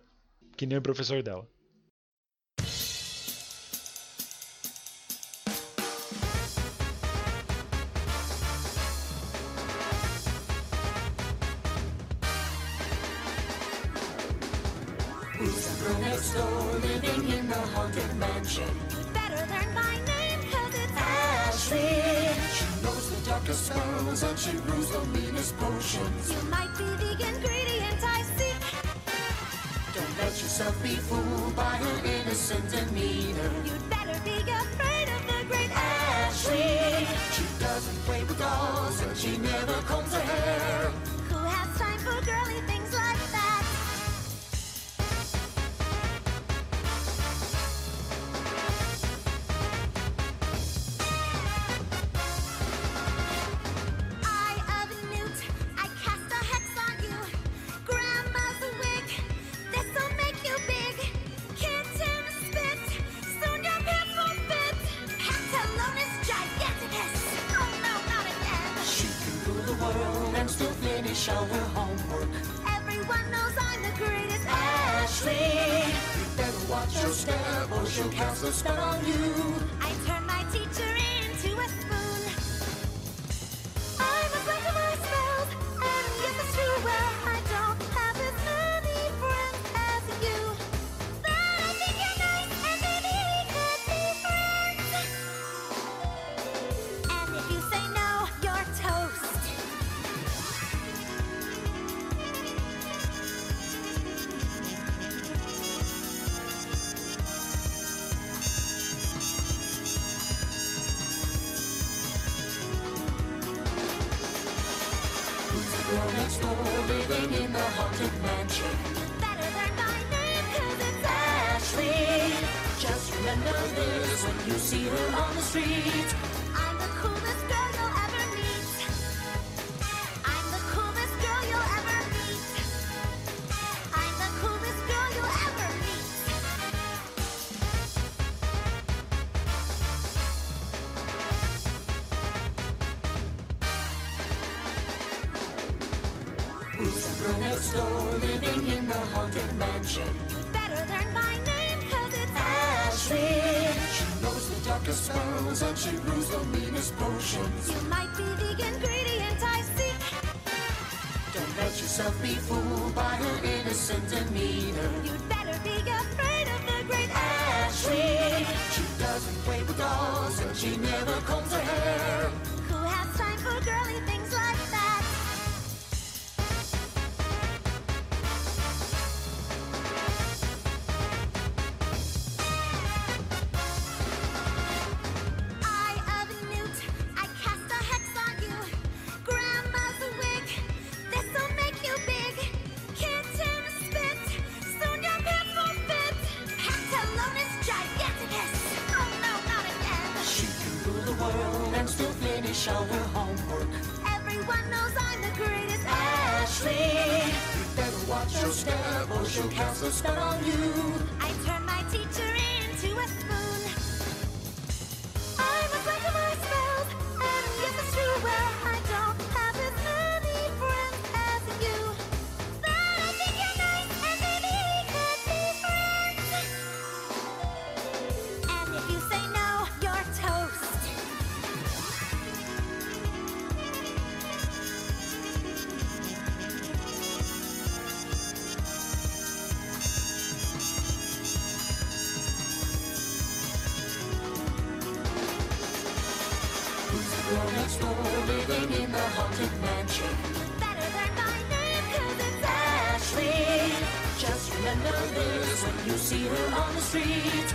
Que nem o professor dela. Darkest and she brews the meanest potions. You might be the ingredient I seek. Don't let yourself be fooled by her innocent demeanor. You'd better be afraid of the great Ashley. She doesn't play with dolls and she never combs her hair. Who has time for girly things finish her homework. Everyone knows I'm the greatest Ashley. You better watch your step or she'll cast a spell on you. I turn my teacher into this when you see her on the street. Finish homework. Everyone knows I'm the greatest Ashley. You better watch your step or she'll cast a spell on you. I turn my teacher into see her on the street.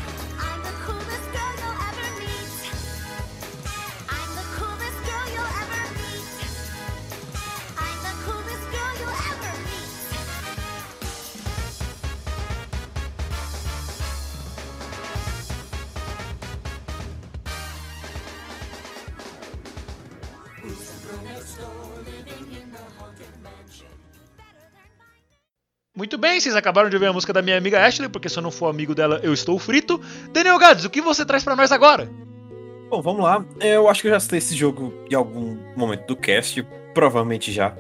Muito bem, vocês acabaram de ouvir a música da minha amiga Ashley, porque se eu não for amigo dela, eu estou frito. Daniel Gades, o que você traz pra nós agora? Bom, vamos lá. Eu acho que eu já citei esse jogo em algum momento do cast, provavelmente já.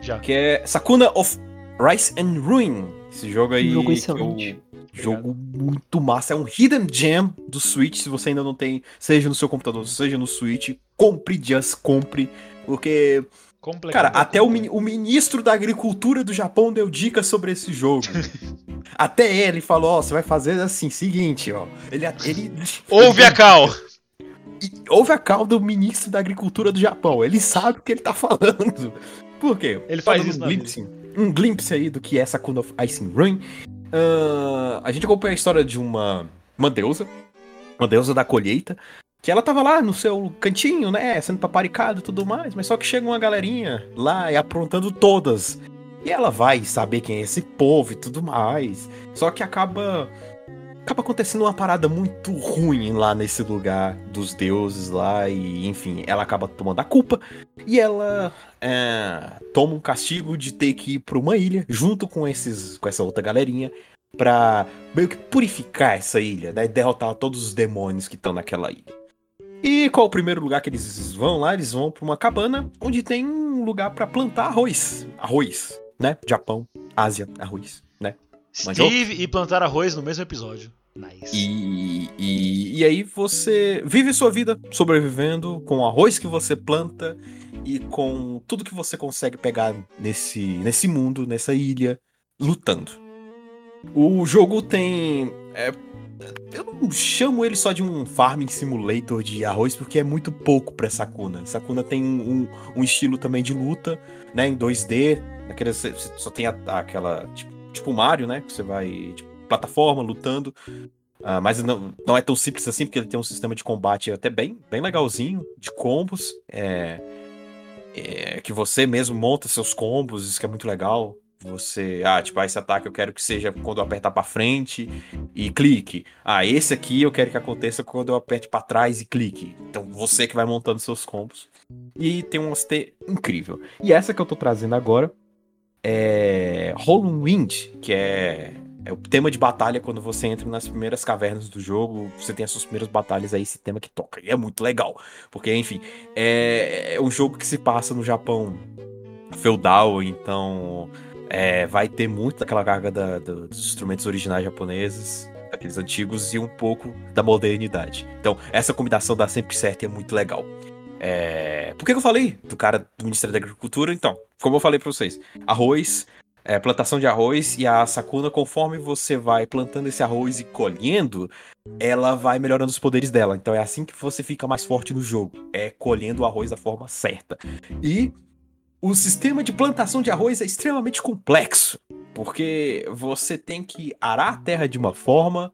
Já. Que é Sakuna of Rice and Ruin. Esse jogo aí. Jogo eu- excelente. Jogo muito massa. É um hidden gem do Switch. Se você ainda não tem, seja no seu computador, seja no Switch, compre, just compre. Porque. Cara, até o, o ministro da agricultura do Japão deu dicas sobre esse jogo. até ele falou: Ó, você vai fazer assim, seguinte, ó. Ele. ele Ouve a Cal! e houve a call do ministro da Agricultura do Japão. Ele sabe o que ele tá falando. Por quê? Ele faz isso um glimpse, um glimpse aí do que é Sakuna of Ice and Rain. Ah, a gente acompanha a história de uma, uma deusa, uma deusa da colheita, que ela tava lá no seu cantinho, né, sendo paparicada e tudo mais, mas só que chega uma galerinha lá e aprontando todas. E ela vai saber quem é esse povo e tudo mais. Só que acaba acaba acontecendo uma parada muito ruim lá nesse lugar dos deuses lá e enfim, ela acaba tomando a culpa e ela é, toma um castigo de ter que ir pra uma ilha junto com esses com essa outra galerinha pra meio que purificar essa ilha, né, derrotar todos os demônios que estão naquela ilha. E qual o primeiro lugar que eles vão lá? Eles vão pra uma cabana onde tem um lugar pra plantar arroz, arroz, né? Japão, Ásia, arroz, né? Manjou? Steve e plantar arroz no mesmo episódio. Nice. E, e, e aí você vive sua vida sobrevivendo com o arroz que você planta e com tudo que você consegue pegar nesse, nesse mundo, nessa ilha, lutando. O jogo tem. é, eu não chamo ele só de um farming simulator de arroz, porque é muito pouco pra Sakuna. Sakuna tem um, um estilo também de luta, né, em 2D. Naquele, você só tem a- aquela. Tipo, tipo Mario, né? Que você vai. Tipo, plataforma, lutando. Ah, mas não, não é tão simples assim, porque ele tem um sistema de combate até bem, bem legalzinho, de combos. É... é, que você mesmo monta seus combos, isso que é muito legal. Você, ah, tipo, ah, esse ataque eu quero que seja quando eu apertar pra frente e clique. Ah, esse aqui eu quero que aconteça quando eu aperte pra trás e clique. Então você que vai montando seus combos. E tem um OST incrível. E essa que eu tô trazendo agora é Hollow Wind, que é, é o tema de batalha quando você entra nas primeiras cavernas do jogo. Você tem as suas primeiras batalhas aí, esse tema que toca. E é muito legal. Porque, enfim, é, é um jogo que se passa no Japão feudal, então é, vai ter muito daquela carga da- do- dos instrumentos originais japoneses, aqueles antigos, e um pouco da modernidade. Então, essa combinação dá sempre certo e é muito legal. É, Por que, que eu falei do cara do Ministério da Agricultura? Então, como eu falei pra vocês, arroz, é, plantação de arroz e a Sakuna, conforme você vai plantando esse arroz e colhendo, ela vai melhorando os poderes dela. Então é assim que você fica mais forte no jogo. É colhendo o arroz da forma certa. E o sistema de plantação de arroz é extremamente complexo. Porque você tem que arar a terra de uma forma.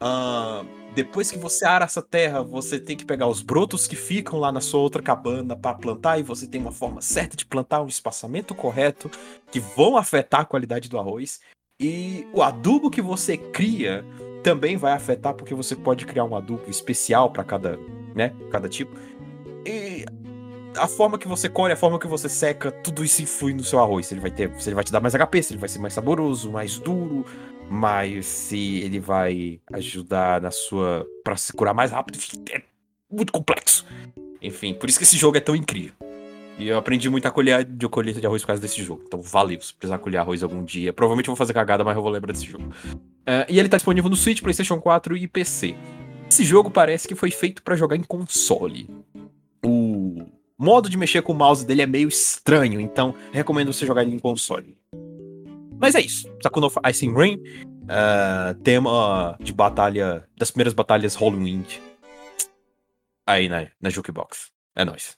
ah, depois que você ara essa terra, você tem que pegar os brotos que ficam lá na sua outra cabana para plantar. E você tem uma forma certa de plantar, um espaçamento correto, que vão afetar a qualidade do arroz. E o adubo que você cria também vai afetar, porque você pode criar um adubo especial para cada, né, cada tipo. E a forma que você colhe, a forma que você seca, tudo isso influi no seu arroz. Se ele vai ter, se ele vai te dar mais HP, se ele vai ser mais saboroso, mais duro, mas se ele vai ajudar na sua para se curar mais rápido, é muito complexo. Enfim, por isso que esse jogo é tão incrível. E eu aprendi muito a colher de colheita de arroz por causa desse jogo. Então valeu, se precisar colher arroz algum dia. Provavelmente eu vou fazer cagada, mas eu vou lembrar desse jogo. É, e ele tá disponível no Switch, PlayStation 4 e PC. Esse jogo parece que foi feito pra jogar em console. Modo de mexer com o mouse dele é meio estranho, então recomendo você jogar ele em console. Mas é isso. Sakuna and Rain, ah, tema de batalha, das primeiras batalhas Halloween. Aí na, na Jukebox. É nóis.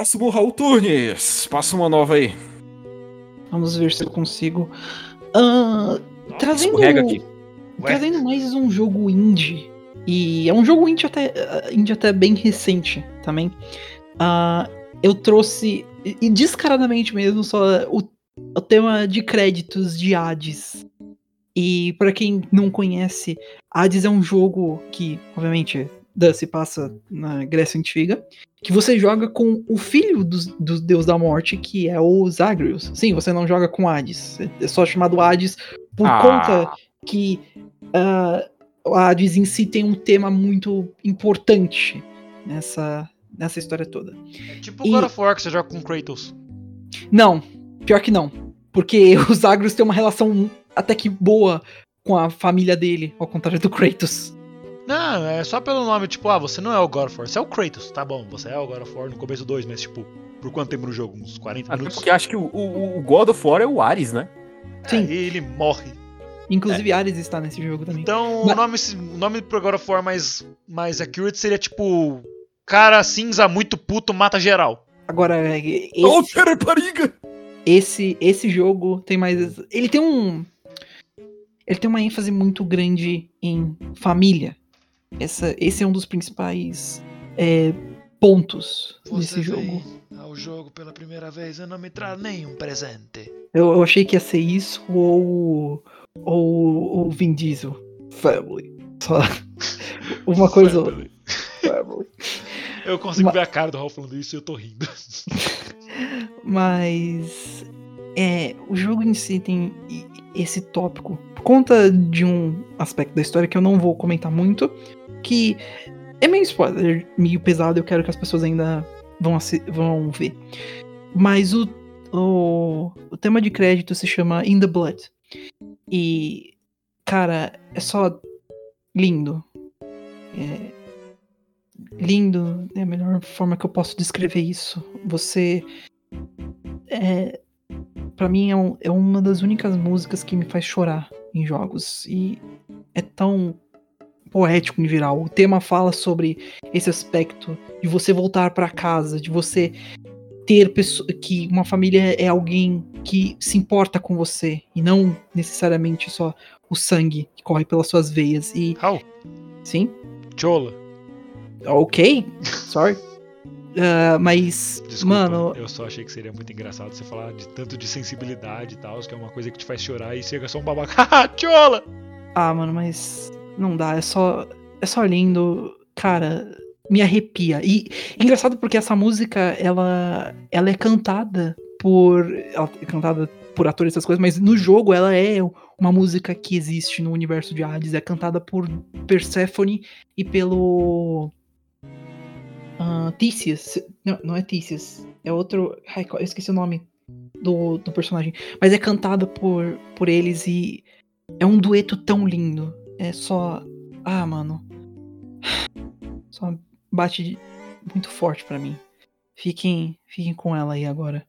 Próximo Raul Tunes. Passa uma nova aí. Vamos ver se eu consigo. Trazendo, Escorrega aqui. Ué? trazendo mais um jogo indie. E é um jogo indie até, ah, indie até bem recente também. Ah, eu trouxe, e descaradamente mesmo, só o, o tema de créditos de Hades. E pra quem não conhece, Hades é um jogo que, obviamente, se passa na Grécia Antiga, que você joga com o filho dos- do, deus da morte, que é o Zagreus. Sim, você não joga com Hades. É só chamado Hades por Ah. conta que o Hades em si tem um tema muito importante nessa, nessa história toda. É tipo E- God of War que você joga com Kratos. Não, pior que não. Porque o Zagreus tem uma relação até que boa com a família dele, ao contrário do Kratos. Não, é só pelo nome, tipo, ah, você não é o God of War, você é o Kratos, tá bom, você é o God of War no começo do 2, mas tipo, por quanto tempo no jogo? Uns 40 Até minutos? porque acho que o, o, o God of War é o Ares, né? Sim. Aí ele morre. Inclusive, Ares está nesse jogo também. Então, Mas- o nome, o nome pro God of War mais, mais accurate seria tipo, cara cinza muito puto mata geral. Agora, esse, Ô, pera, pariga! esse, esse jogo tem mais. Ele tem um. Ele tem uma ênfase muito grande em família. Essa, esse é um dos principais é, pontos desse jogo. ao jogo pela primeira vez e não me traz nenhum presente. Eu, eu achei que ia ser isso ou. Ou o Vin Diesel. Family. Só. Uma coisa. Family. Family. Eu consigo Ma- ver a cara do Raul falando isso e eu tô rindo. Mas é, o jogo em si tem esse tópico por conta de um aspecto da história que eu não vou comentar muito, que é meio spoiler, meio pesado, eu quero que as pessoas ainda vão, vão ver. Mas o, o, o tema de crédito se chama In the Blood. E, cara, é só lindo. É, lindo é a melhor forma que eu posso descrever isso. Você é, para mim é, um- é uma das únicas músicas que me faz chorar em jogos e é tão poético em geral. O tema fala sobre esse aspecto de você voltar pra casa, de você ter pessoa, que uma família é alguém que se importa com você e não necessariamente só o sangue que corre pelas suas veias e Raul, sim, Chola. ok, sorry. Ah, mas, Desculpa, mano, eu só achei que seria muito engraçado você falar de tanto de sensibilidade e tal, que é uma coisa que te faz chorar e chega só um babaca. Chola! Ah, mano, mas não dá, é só é só lindo, cara, me arrepia. E engraçado porque essa música, ela ela é cantada por ela é cantada por atores essas coisas, mas no jogo ela é uma música que existe no universo de Hades, é cantada por Persephone e pelo ah, Theseus. Não, não é Theseus, é outro, ai, eu esqueci o nome do, do personagem, mas é cantada por por eles e é um dueto tão lindo. É só. Ah, mano. Só bate muito forte pra mim. Fiquem, fiquem com ela aí agora.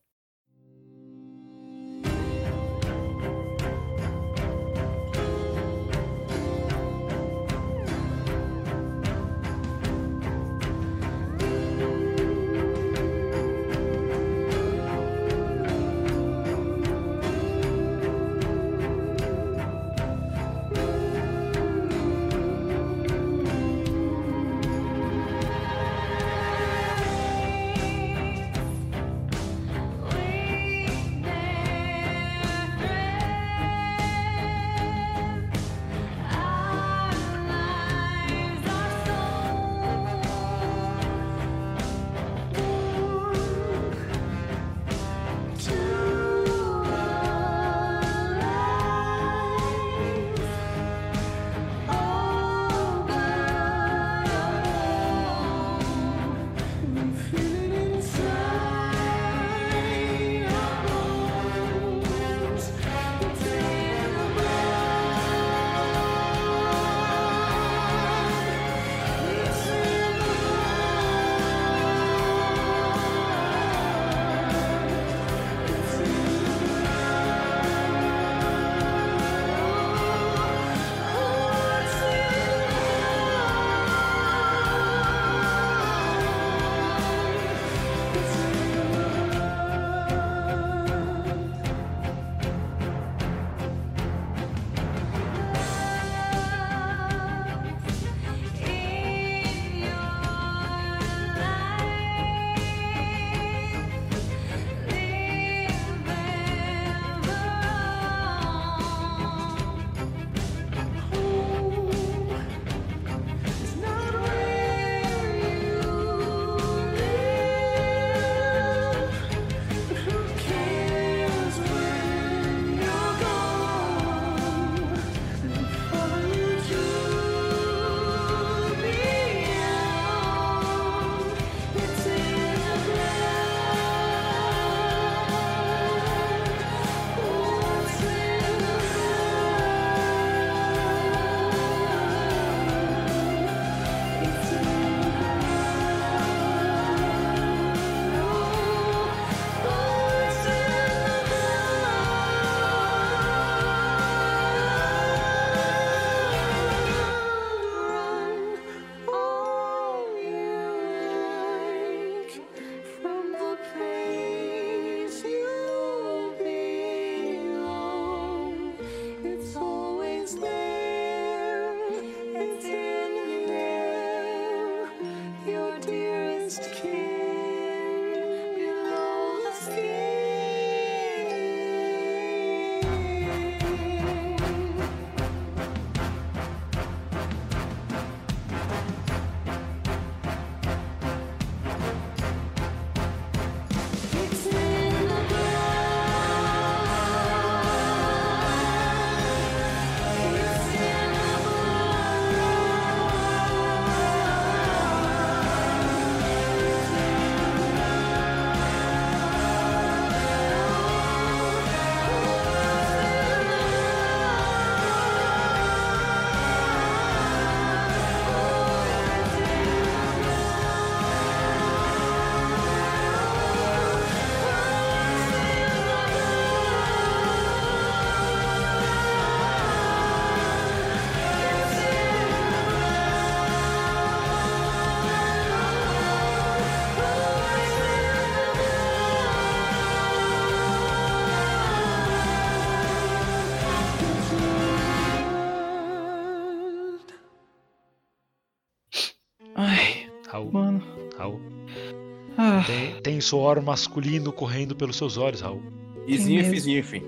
Ah, Tem, tem suor masculino correndo pelos seus olhos, Raul. Mesmo. fizinho, enfim.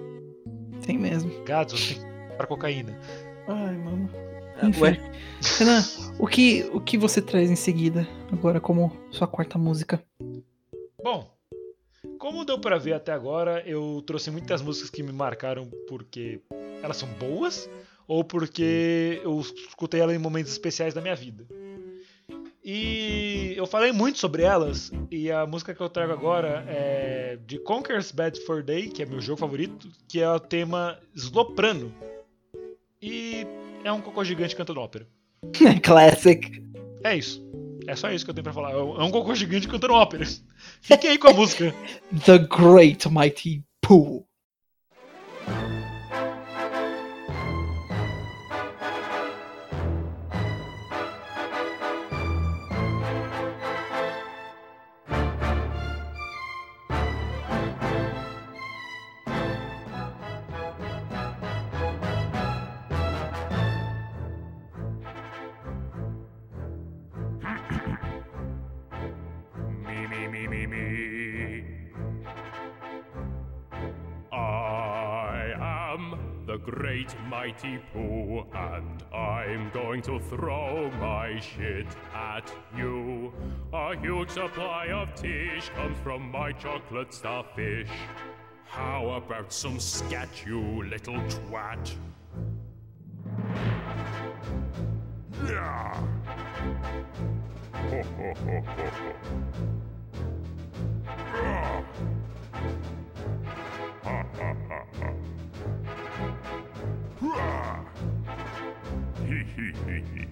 tem mesmo. Gatos, você tem para cocaína. Ai, mano. Ah, Enfim. ué, Renan, o que, o que você traz em seguida, agora como sua quarta música? Bom, como deu pra ver até agora, eu trouxe muitas músicas que me marcaram porque elas são boas ou porque eu escutei elas em momentos especiais da minha vida. E eu falei muito sobre elas e a música que eu trago agora é de Conker's Bad for Day, que é meu jogo favorito, que é o tema Sloprano. E é um cocô gigante cantando ópera. Classic. É isso. É só isso que eu tenho pra falar. É um é cocô gigante cantando ópera. Fiquem aí com a música. The Great Mighty Pooh. Mighty Pooh, and I'm going to throw my shit at you. A huge supply of tish comes from my chocolate starfish. How about some scat, you little twat? Yeah. Ho, ho, ho, ho, ho. Ah. Hehehehe.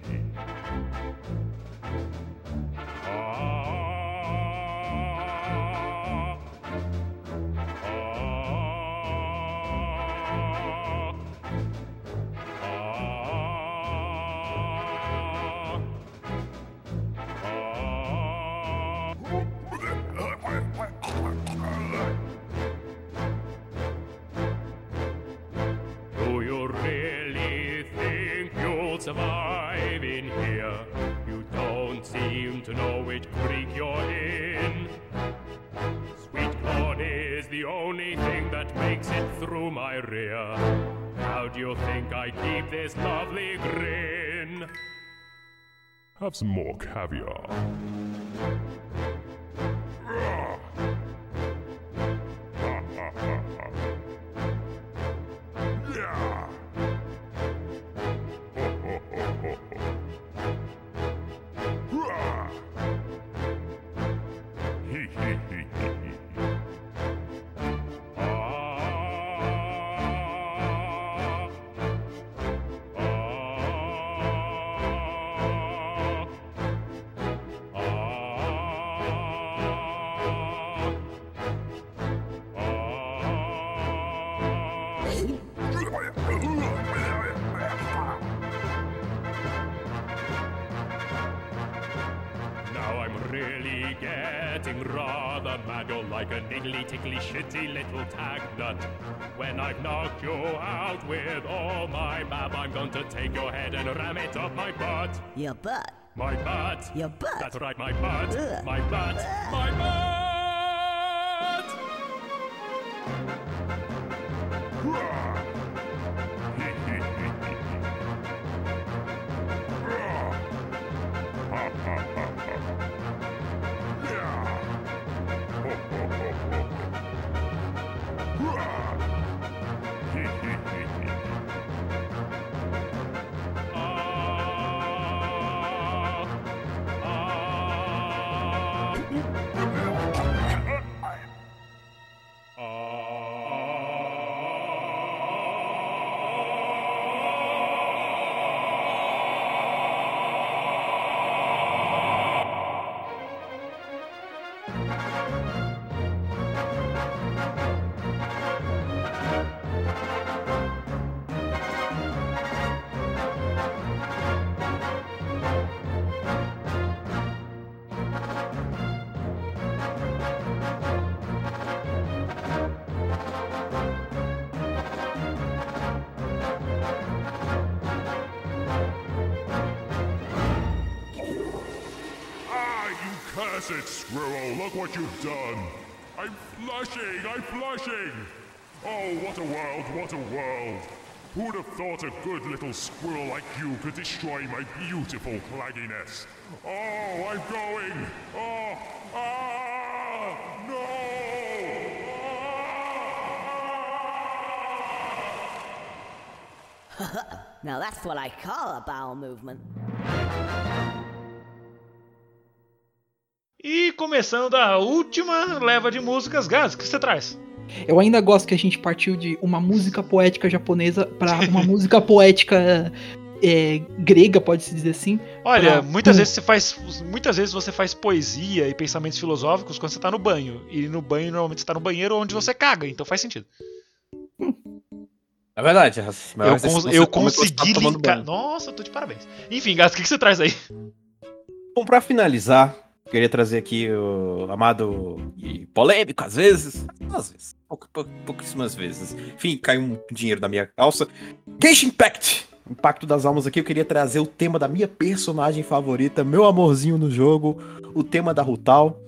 survive in here? You don't seem to know which creek you're in. Sweet corn is the only thing that makes it through my rear. How do you think I keep this lovely grin? Have some more caviar. Ah. Niggly, tickly, shitty little tag nut. When I've knocked you out with all my bab, I'm going to take your head and ram it up my butt. Your butt. My butt. Your butt. That's right, my butt. Ugh. My butt. My butt. What you've done! I'm flushing! I'm flushing! Oh, what a world! What a world! Who'd have thought a good little squirrel like you could destroy my beautiful claggy nest? Oh, I'm going! Oh, ah! No! Now that's what I call a bowel movement. Começando a última leva de músicas, Gás, o que você traz? Eu ainda gosto que a gente partiu de uma música poética japonesa pra uma música poética é, grega, pode-se dizer assim. Olha, pra- muitas vezes você faz. Muitas vezes você faz poesia e pensamentos filosóficos quando você tá no banho. E no banho, normalmente você tá no banheiro onde você caga, então faz sentido. É verdade. Eu cons- eu você tá consegui linkar. Nossa, eu tô de parabéns. Enfim, Gás, o que que você traz aí? Bom, pra finalizar, queria trazer aqui o amado e polêmico, às vezes. Às vezes. Pouca- pou- pouquíssimas vezes. Enfim, caiu um dinheiro da minha calça. Genshin Impact! Impacto das Almas aqui, eu queria trazer o tema da minha personagem favorita, meu amorzinho no jogo, o tema da Rutal,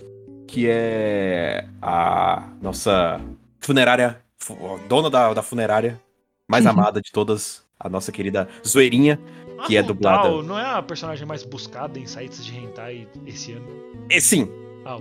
que é a nossa funerária, fu- dona da, da funerária mais amada de todas, a nossa querida Zoeirinha, que é dublada. Não é a personagem mais buscada em sites de hentai esse ano? E sim, Ah,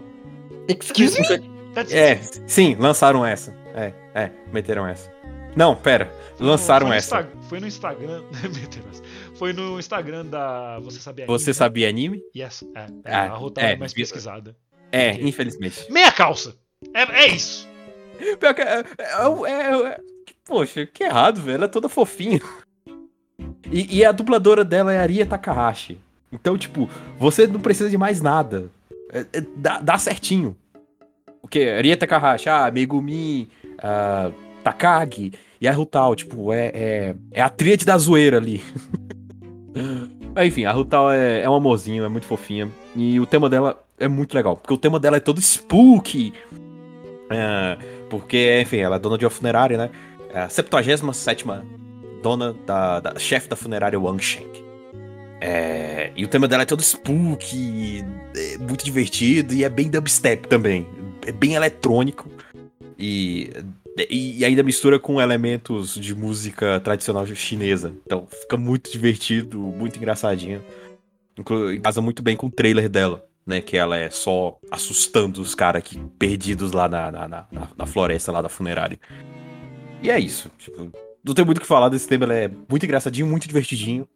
Excuse me? É, sim, lançaram essa. É, é, meteram essa. Não, pera, lançaram foi essa. Insta- Foi no Instagram. Meteram essa. foi no Instagram da Você Sabia Você Anime, sabia anime? né? Yes. É, é, Ah, a Rutal é, é, mais pesquisada. É, Ok. infelizmente. Meia calça! É, é isso! Pior que é, é, é- é- Poxa, que errado, velho. Ela é toda fofinha. E, e a dubladora dela é Aria Takahashi. Então, tipo, você não precisa de mais nada. É- é- dá, dá certinho. O que? Aria Takahashi, ah, Megumi, ah, Takagi e a Rutal. Tipo, é, é, é a tríade da zoeira ali. Mas, enfim, a Rutal é, é um amorzinho, é muito fofinha. E o tema dela é muito legal. Porque o tema dela é todo spooky. É, porque, enfim, ela é dona de uma funerária, né? É a 77 dona da, da chefe da funerária Wang Sheng. É, e o tema dela é todo spooky, é muito divertido e é bem dubstep também. É bem eletrônico. E, e, ainda mistura com elementos de música tradicional chinesa. Então fica muito divertido, muito engraçadinho. Inclu- casa muito bem com o trailer dela, né? Que ela é só assustando os caras perdidos lá na, na, na- na floresta lá da funerária. E é isso. Tipo, não tem muito o que falar desse tema, ele é muito engraçadinho, muito divertidinho.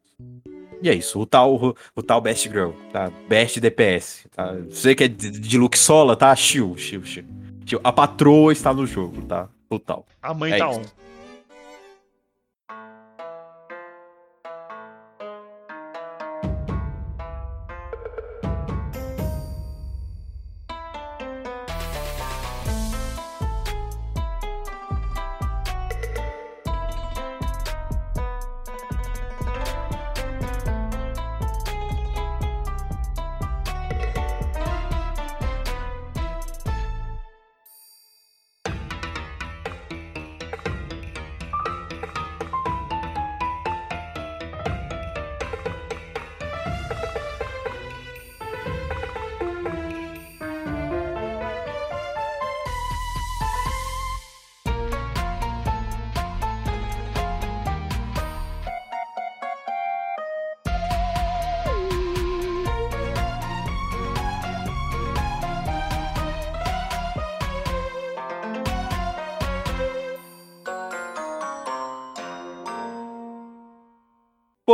E é isso, o tal, o tal Best Girl, tá? Best DPS, tá? Você que é de, de look sola, tá? Chill, chill, chill. Chill. A patroa está no jogo, tá? O tal. A mãe É tá isso. on.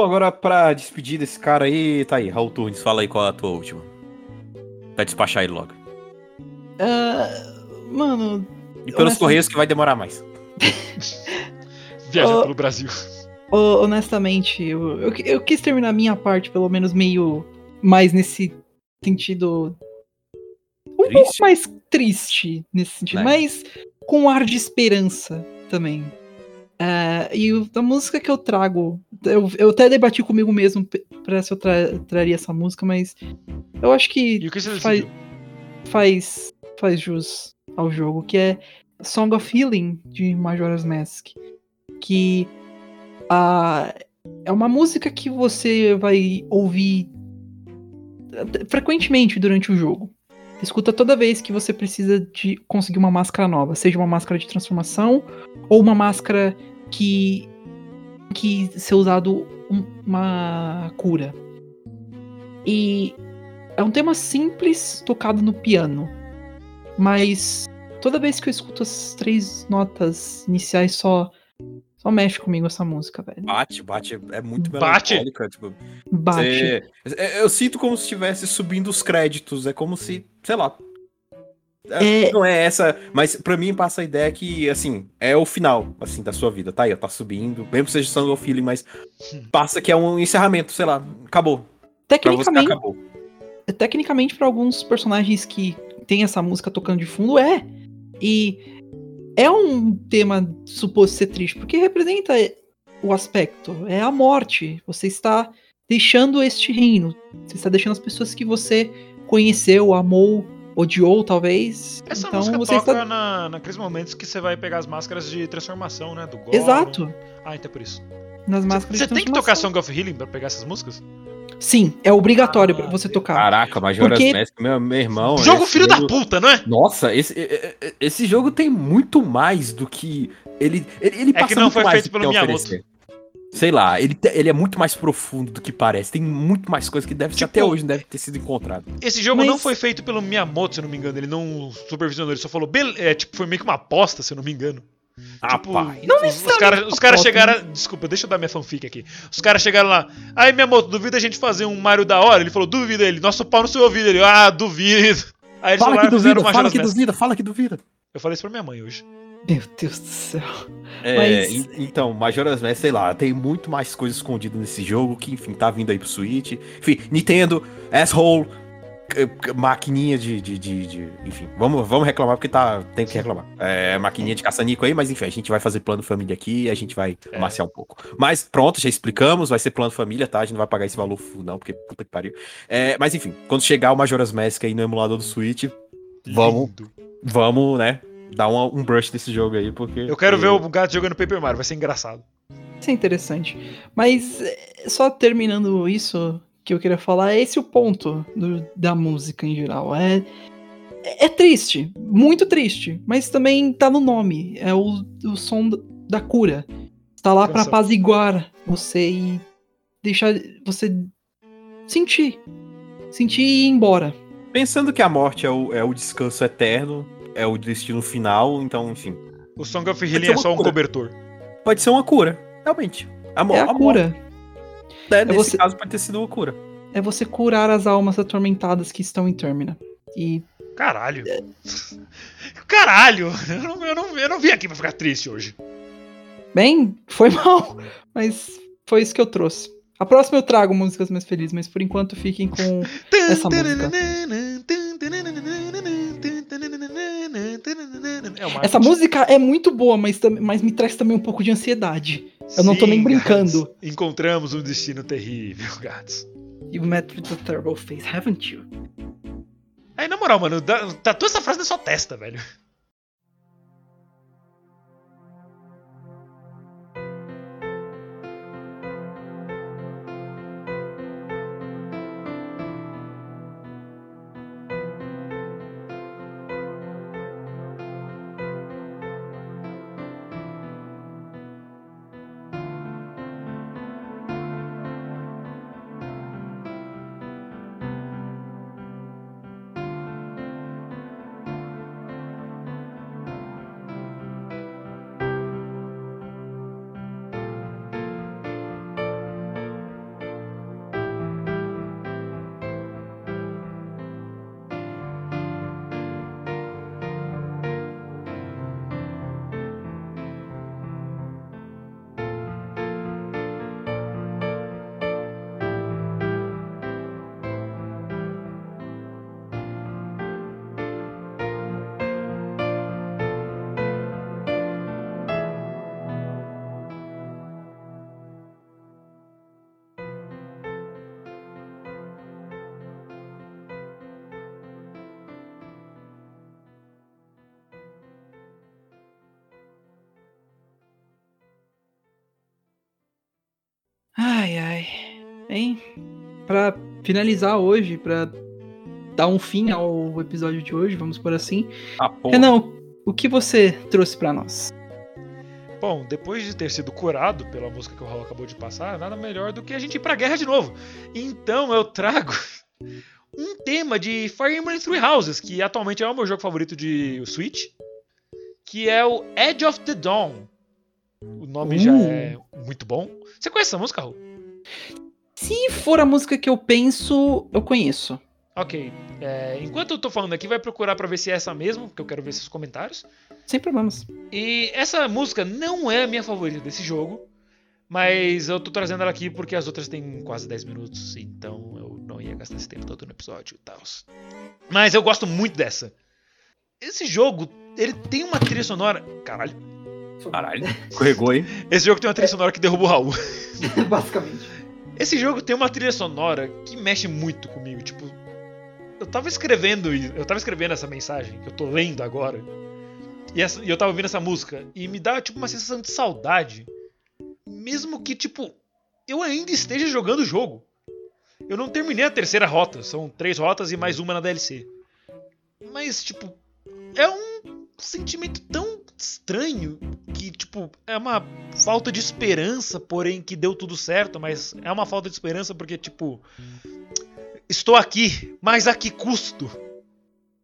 Agora pra despedir desse cara aí, tá aí, Raul Turnes, fala aí qual é a tua última. Pra despachar ele logo. Ah, mano, E pelos Correios que vai demorar mais. Viaja Ô, pelo Brasil. ho- honestamente, eu, eu, eu quis terminar a minha parte, pelo menos meio mais nesse sentido. Um pouco Triste? mais triste nesse sentido, Né? mas com um ar de esperança também. Ah, e a música que eu trago, eu, eu até debati comigo mesmo pra se eu tra- traria essa música, mas eu acho que o que você faz, faz, faz jus ao jogo, que é Song of Healing de Majora's Mask. Que ah, é uma música que você vai ouvir frequentemente durante o jogo. Escuta toda vez que você precisa de conseguir uma máscara nova, seja uma máscara de transformação ou uma máscara que que ser usado um- uma cura. E é um tema simples tocado no piano, mas toda vez que eu escuto as três notas iniciais só só mexe comigo essa música, velho. Bate, bate, é muito Bate? melancólica. Tipo, Bate. você- é- eu sinto como se estivesse subindo os créditos. É como se, sei lá. é- É- Não é essa, mas pra mim passa a ideia que, assim, é o final, assim, da sua vida. Tá aí, ó, tá subindo. Mesmo que seja Song of Healing, mas passa que é um encerramento, sei lá, acabou. Pra Tecnicamente, acabou. tecnicamente para alguns personagens que tem essa música tocando de fundo é e é um tema suposto ser triste porque representa o aspecto é a morte você está deixando este reino você está deixando as pessoas que você conheceu amou odiou talvez Essa então música você toca está na, naqueles momentos que você vai pegar as máscaras de transformação, né? Do Gollum. exato Ah, então é por isso. nas máscaras Você de tem que tocar. Song of Healing pra pegar essas músicas? sim é obrigatório Ah, pra você tocar Caraca, Majora's Porque- Mask, meu, meu irmão. Jogo filho da jogo- puta, não é? Nossa, esse, e- e- esse jogo tem muito mais do que. Ele, ele, ele É passa que não muito foi mais feito pelo Miyamoto. oferecer. Sei lá, ele, ele é muito mais profundo do que parece. Tem muito mais coisa que deve Tipo- até hoje não deve ter sido encontrado. Esse jogo Mas- não foi feito pelo Miyamoto, se eu não me engano. Ele não supervisionou, ele só falou. É, tipo, foi meio que uma aposta, se eu não me engano. Tipo, Rapaz. Não os, os caras aposta, chegaram. Desculpa, deixa eu dar minha fanfic aqui. Os caras chegaram lá. Aí, Miyamoto, duvida a gente fazer um Mario da hora? Ele falou, duvida ele. Nosso pau no seu ouvido. Ele, ah, duvido. Aí eles Fala foram que duvida, fala que duvida, fala que duvida. Eu falei isso pra minha mãe hoje. Meu Deus do céu É, Mas- en- então, Majora's Mask, sei lá, tem muito mais coisa escondida nesse jogo que, enfim, tá vindo aí pro Switch. Enfim, Nintendo, asshole, maquininha de, de, de, de- Enfim, vamos, vamos reclamar porque tá, tem que reclamar. É, maquininha de caça-nico aí, mas enfim, a gente vai fazer plano família aqui e a gente vai É. amaciar um pouco. Mas pronto, já explicamos, vai ser plano família, tá? A gente não vai pagar esse valor não, porque puta que pariu. É, mas enfim, quando chegar o Majora's Mask aí no emulador do Switch, vamos, Lindo. vamos, né? Dar uma- um brush desse jogo aí, porque. Eu quero ver o gato jogando Paper Mario, vai ser engraçado. Isso é interessante. Mas é, só terminando isso que eu queria falar, é esse o ponto do- da música em geral. É, é triste, muito triste, mas também tá no nome. É o, o som da cura. Tá lá pra Canção. apaziguar você e deixar você sentir. Sentir e ir embora. Pensando que a morte é o, é o descanso eterno, é o destino final, então, enfim. O Song of Healing é uma só um cura. cobertor. Pode ser uma cura, realmente. A, É a morte, cura. né, nesse você- caso, pode ter sido uma cura. É você curar as almas atormentadas que estão em Termina. E Caralho. Caralho! Eu não, eu, não, eu não vim aqui pra ficar triste hoje. Bem, foi mal, mas foi isso que eu trouxe. A próxima eu trago músicas mais felizes, mas por enquanto fiquem com essa música. É Essa música é muito boa, mas, mas me traz também um pouco de ansiedade. Eu não tô nem Sim, brincando. Encontramos um destino terrível, Gats. You met with a terrible face, haven't you? Aí, na moral, mano, tatua essa frase na sua testa, velho. Ai, ai. Hein? Pra finalizar hoje, pra dar um fim ao episódio de hoje, vamos por assim. Ah. Renan, o que você trouxe pra nós? Bom, depois de ter sido curado pela música que o Raul acabou de passar, nada melhor do que a gente ir pra guerra de novo. Então eu trago um tema de Fire Emblem Three Houses, que atualmente é o meu jogo favorito de Switch, que é o Edge of the Dawn. O nome já Uh. é muito bom. Você conhece essa música, Raul? Se for a música que eu penso, eu conheço. Ok. é, enquanto eu tô falando aqui, vai procurar pra ver se é essa mesmo, porque eu quero ver seus comentários. Sem problemas. E essa música não é a minha favorita desse jogo, mas eu tô trazendo ela aqui porque as outras têm quase 10 minutos, então eu não ia gastar esse tempo todo no episódio e tal. Mas eu gosto muito dessa. Esse jogo, ele tem uma trilha sonora. Caralho. Caralho, escorregou, hein? Esse jogo tem uma trilha sonora que derruba o Raul. Basicamente. Esse jogo tem uma trilha sonora que mexe muito comigo. Tipo, eu tava escrevendo, eu tava escrevendo essa mensagem que eu tô lendo agora. E, essa- e eu tava ouvindo essa música e me dá tipo uma sensação de saudade, mesmo que tipo eu ainda esteja jogando o jogo. Eu não terminei a terceira rota, são três rotas e mais uma na DLC. Mas tipo, é um sentimento tão estranho que tipo é uma falta de esperança, porém que deu tudo certo, mas é uma falta de esperança porque tipo estou aqui, mas a que custo?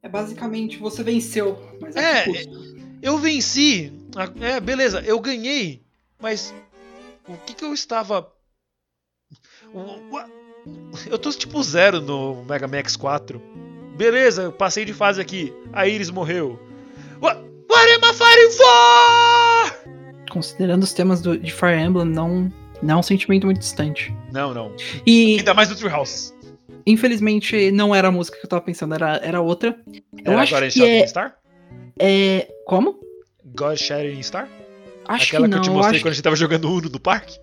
É basicamente você venceu, mas a É, que custo? Eu venci. É, beleza, eu ganhei. Mas o que que eu estava. Eu tô tipo zero no Mega Man X4. Beleza, eu passei de fase aqui. A Iris morreu. What, what am I fighting for? Considerando os temas do- de Fire Emblem, não, não é um sentimento muito distante. Não, não. E, Ainda mais do Treehouse. infelizmente, não era a música que eu tava pensando, era, era outra. Eu Era acho em que Shattering é, Star? é... Como? God Shattering Star? Acho Aquela que que, não, eu te eu mostrei acho quando a gente tava jogando Uno do parque?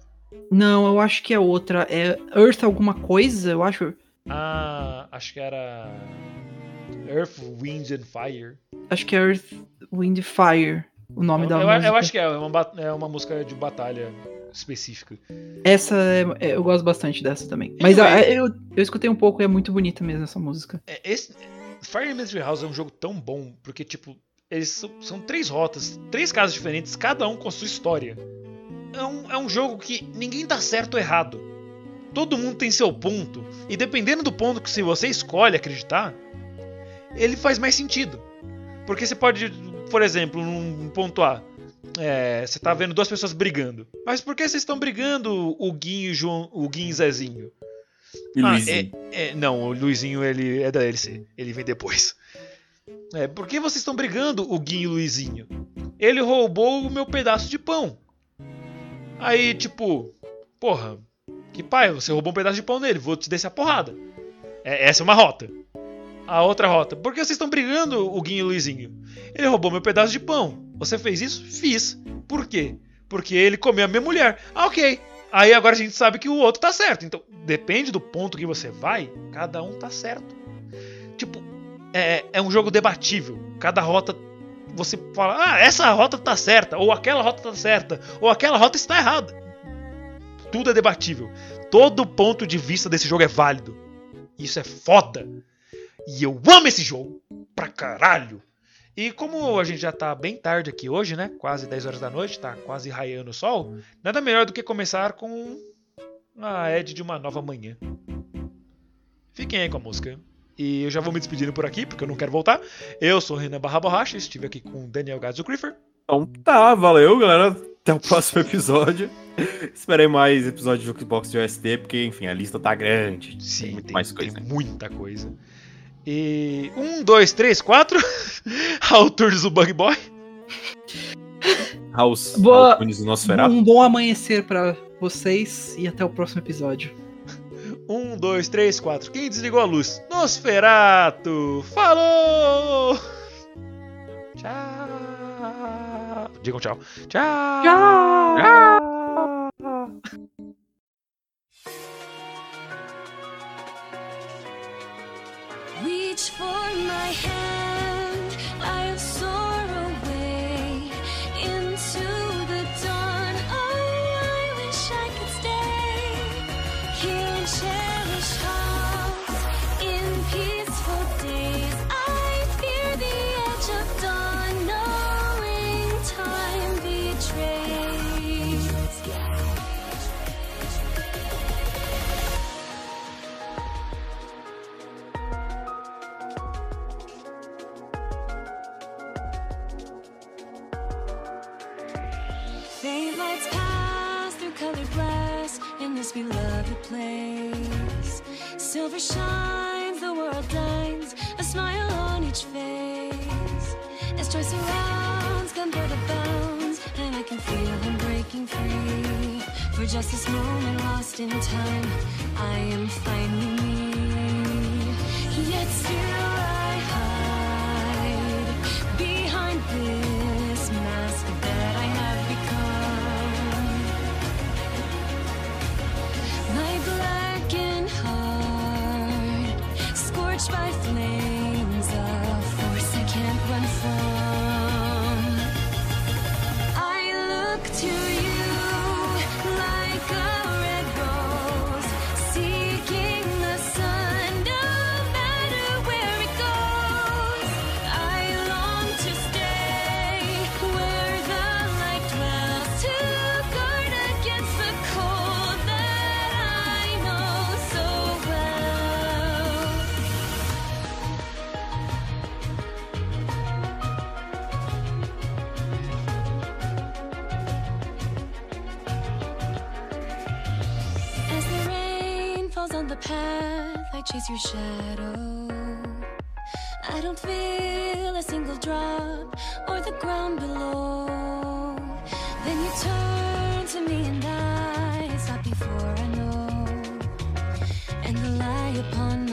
Não, eu acho que é outra. É Earth alguma coisa, eu acho. Ah, acho que era. Earth, Wind and Fire. Acho que é Earth, Wind Fire, o nome eu, da eu- música. eu acho que é uma, ba- é uma música de batalha específica. Essa, é- é- eu gosto bastante dessa também. Mas Anyway. a- eu, eu escutei um pouco e é muito bonita mesmo essa música. É, Esse, Fire Emblem House é um jogo tão bom, porque, tipo, eles são, são três rotas, três casas diferentes, cada um com a sua história. É um, é um jogo que ninguém tá certo ou errado. Todo mundo tem seu ponto, e dependendo do ponto que se você escolhe acreditar, ele faz mais sentido. Porque você pode, por exemplo, num ponto A, é, você tá vendo duas pessoas brigando. Mas por que vocês estão brigando, o Guinho e o João, o Guinho e Zezinho? E Ah, Luizinho. é- é, não, o Luizinho ele é da DLC. Ele vem depois. É, por que vocês estão brigando, o Guinho e o Luizinho? Ele roubou o meu pedaço de pão. Aí, tipo, porra, que pai, você roubou um pedaço de pão dele, vou te descer a porrada. É, essa é uma rota. A outra rota. Por que vocês estão brigando, o Guinho e o Luizinho? Ele roubou meu pedaço de pão. Você fez isso? Fiz. Por quê? Porque ele comeu a minha mulher. Ah, ok. Aí agora a gente sabe que o outro tá certo. Então, depende do ponto que você vai, cada um tá certo. Tipo, é, é um jogo debatível. Cada rota você fala, ah, essa rota tá certa, ou aquela rota tá certa, ou aquela rota está errada. Tudo é debatível. Todo ponto de vista desse jogo é válido. Isso é foda. E eu amo esse jogo pra caralho. E como a gente já tá bem tarde aqui hoje, né? Quase 10 horas da noite, tá quase raiando o sol. Nada melhor do que começar com a Ed de uma nova manhã. Fiquem aí com a música. E eu já vou me despedindo por aqui, porque eu não quero voltar. Eu sou o Renan Barra Borracha, estive aqui com o Daniel Gadzo Creeper. Então tá, valeu, galera. Até o próximo episódio. Esperei mais episódio de Jukebox de OST, porque, enfim, a lista tá grande. Sim, tem muito tem, mais coisa. tem muita coisa. E. Um, dois, três, quatro. Autores do Bug Boy. House, Boa- Nosferatu. Um bom amanhecer pra vocês e até o próximo episódio. Um, dois, três, quatro. Quem desligou a luz? Nosferato! Falou! Tchau! Digam tchau. Tchau! Reach for my hand, this beloved place. Silver shines, the world dines, a smile on each face. As joy surrounds, come by the bounds, and I can feel them breaking free. For just this moment lost in time, I am finally me. Yet still I hide behind this. the path, I chase your shadow. I don't feel a single drop or the ground below. Then you turn to me and I stop before I know. And the lie upon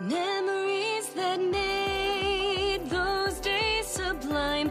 Memories that made those days sublime.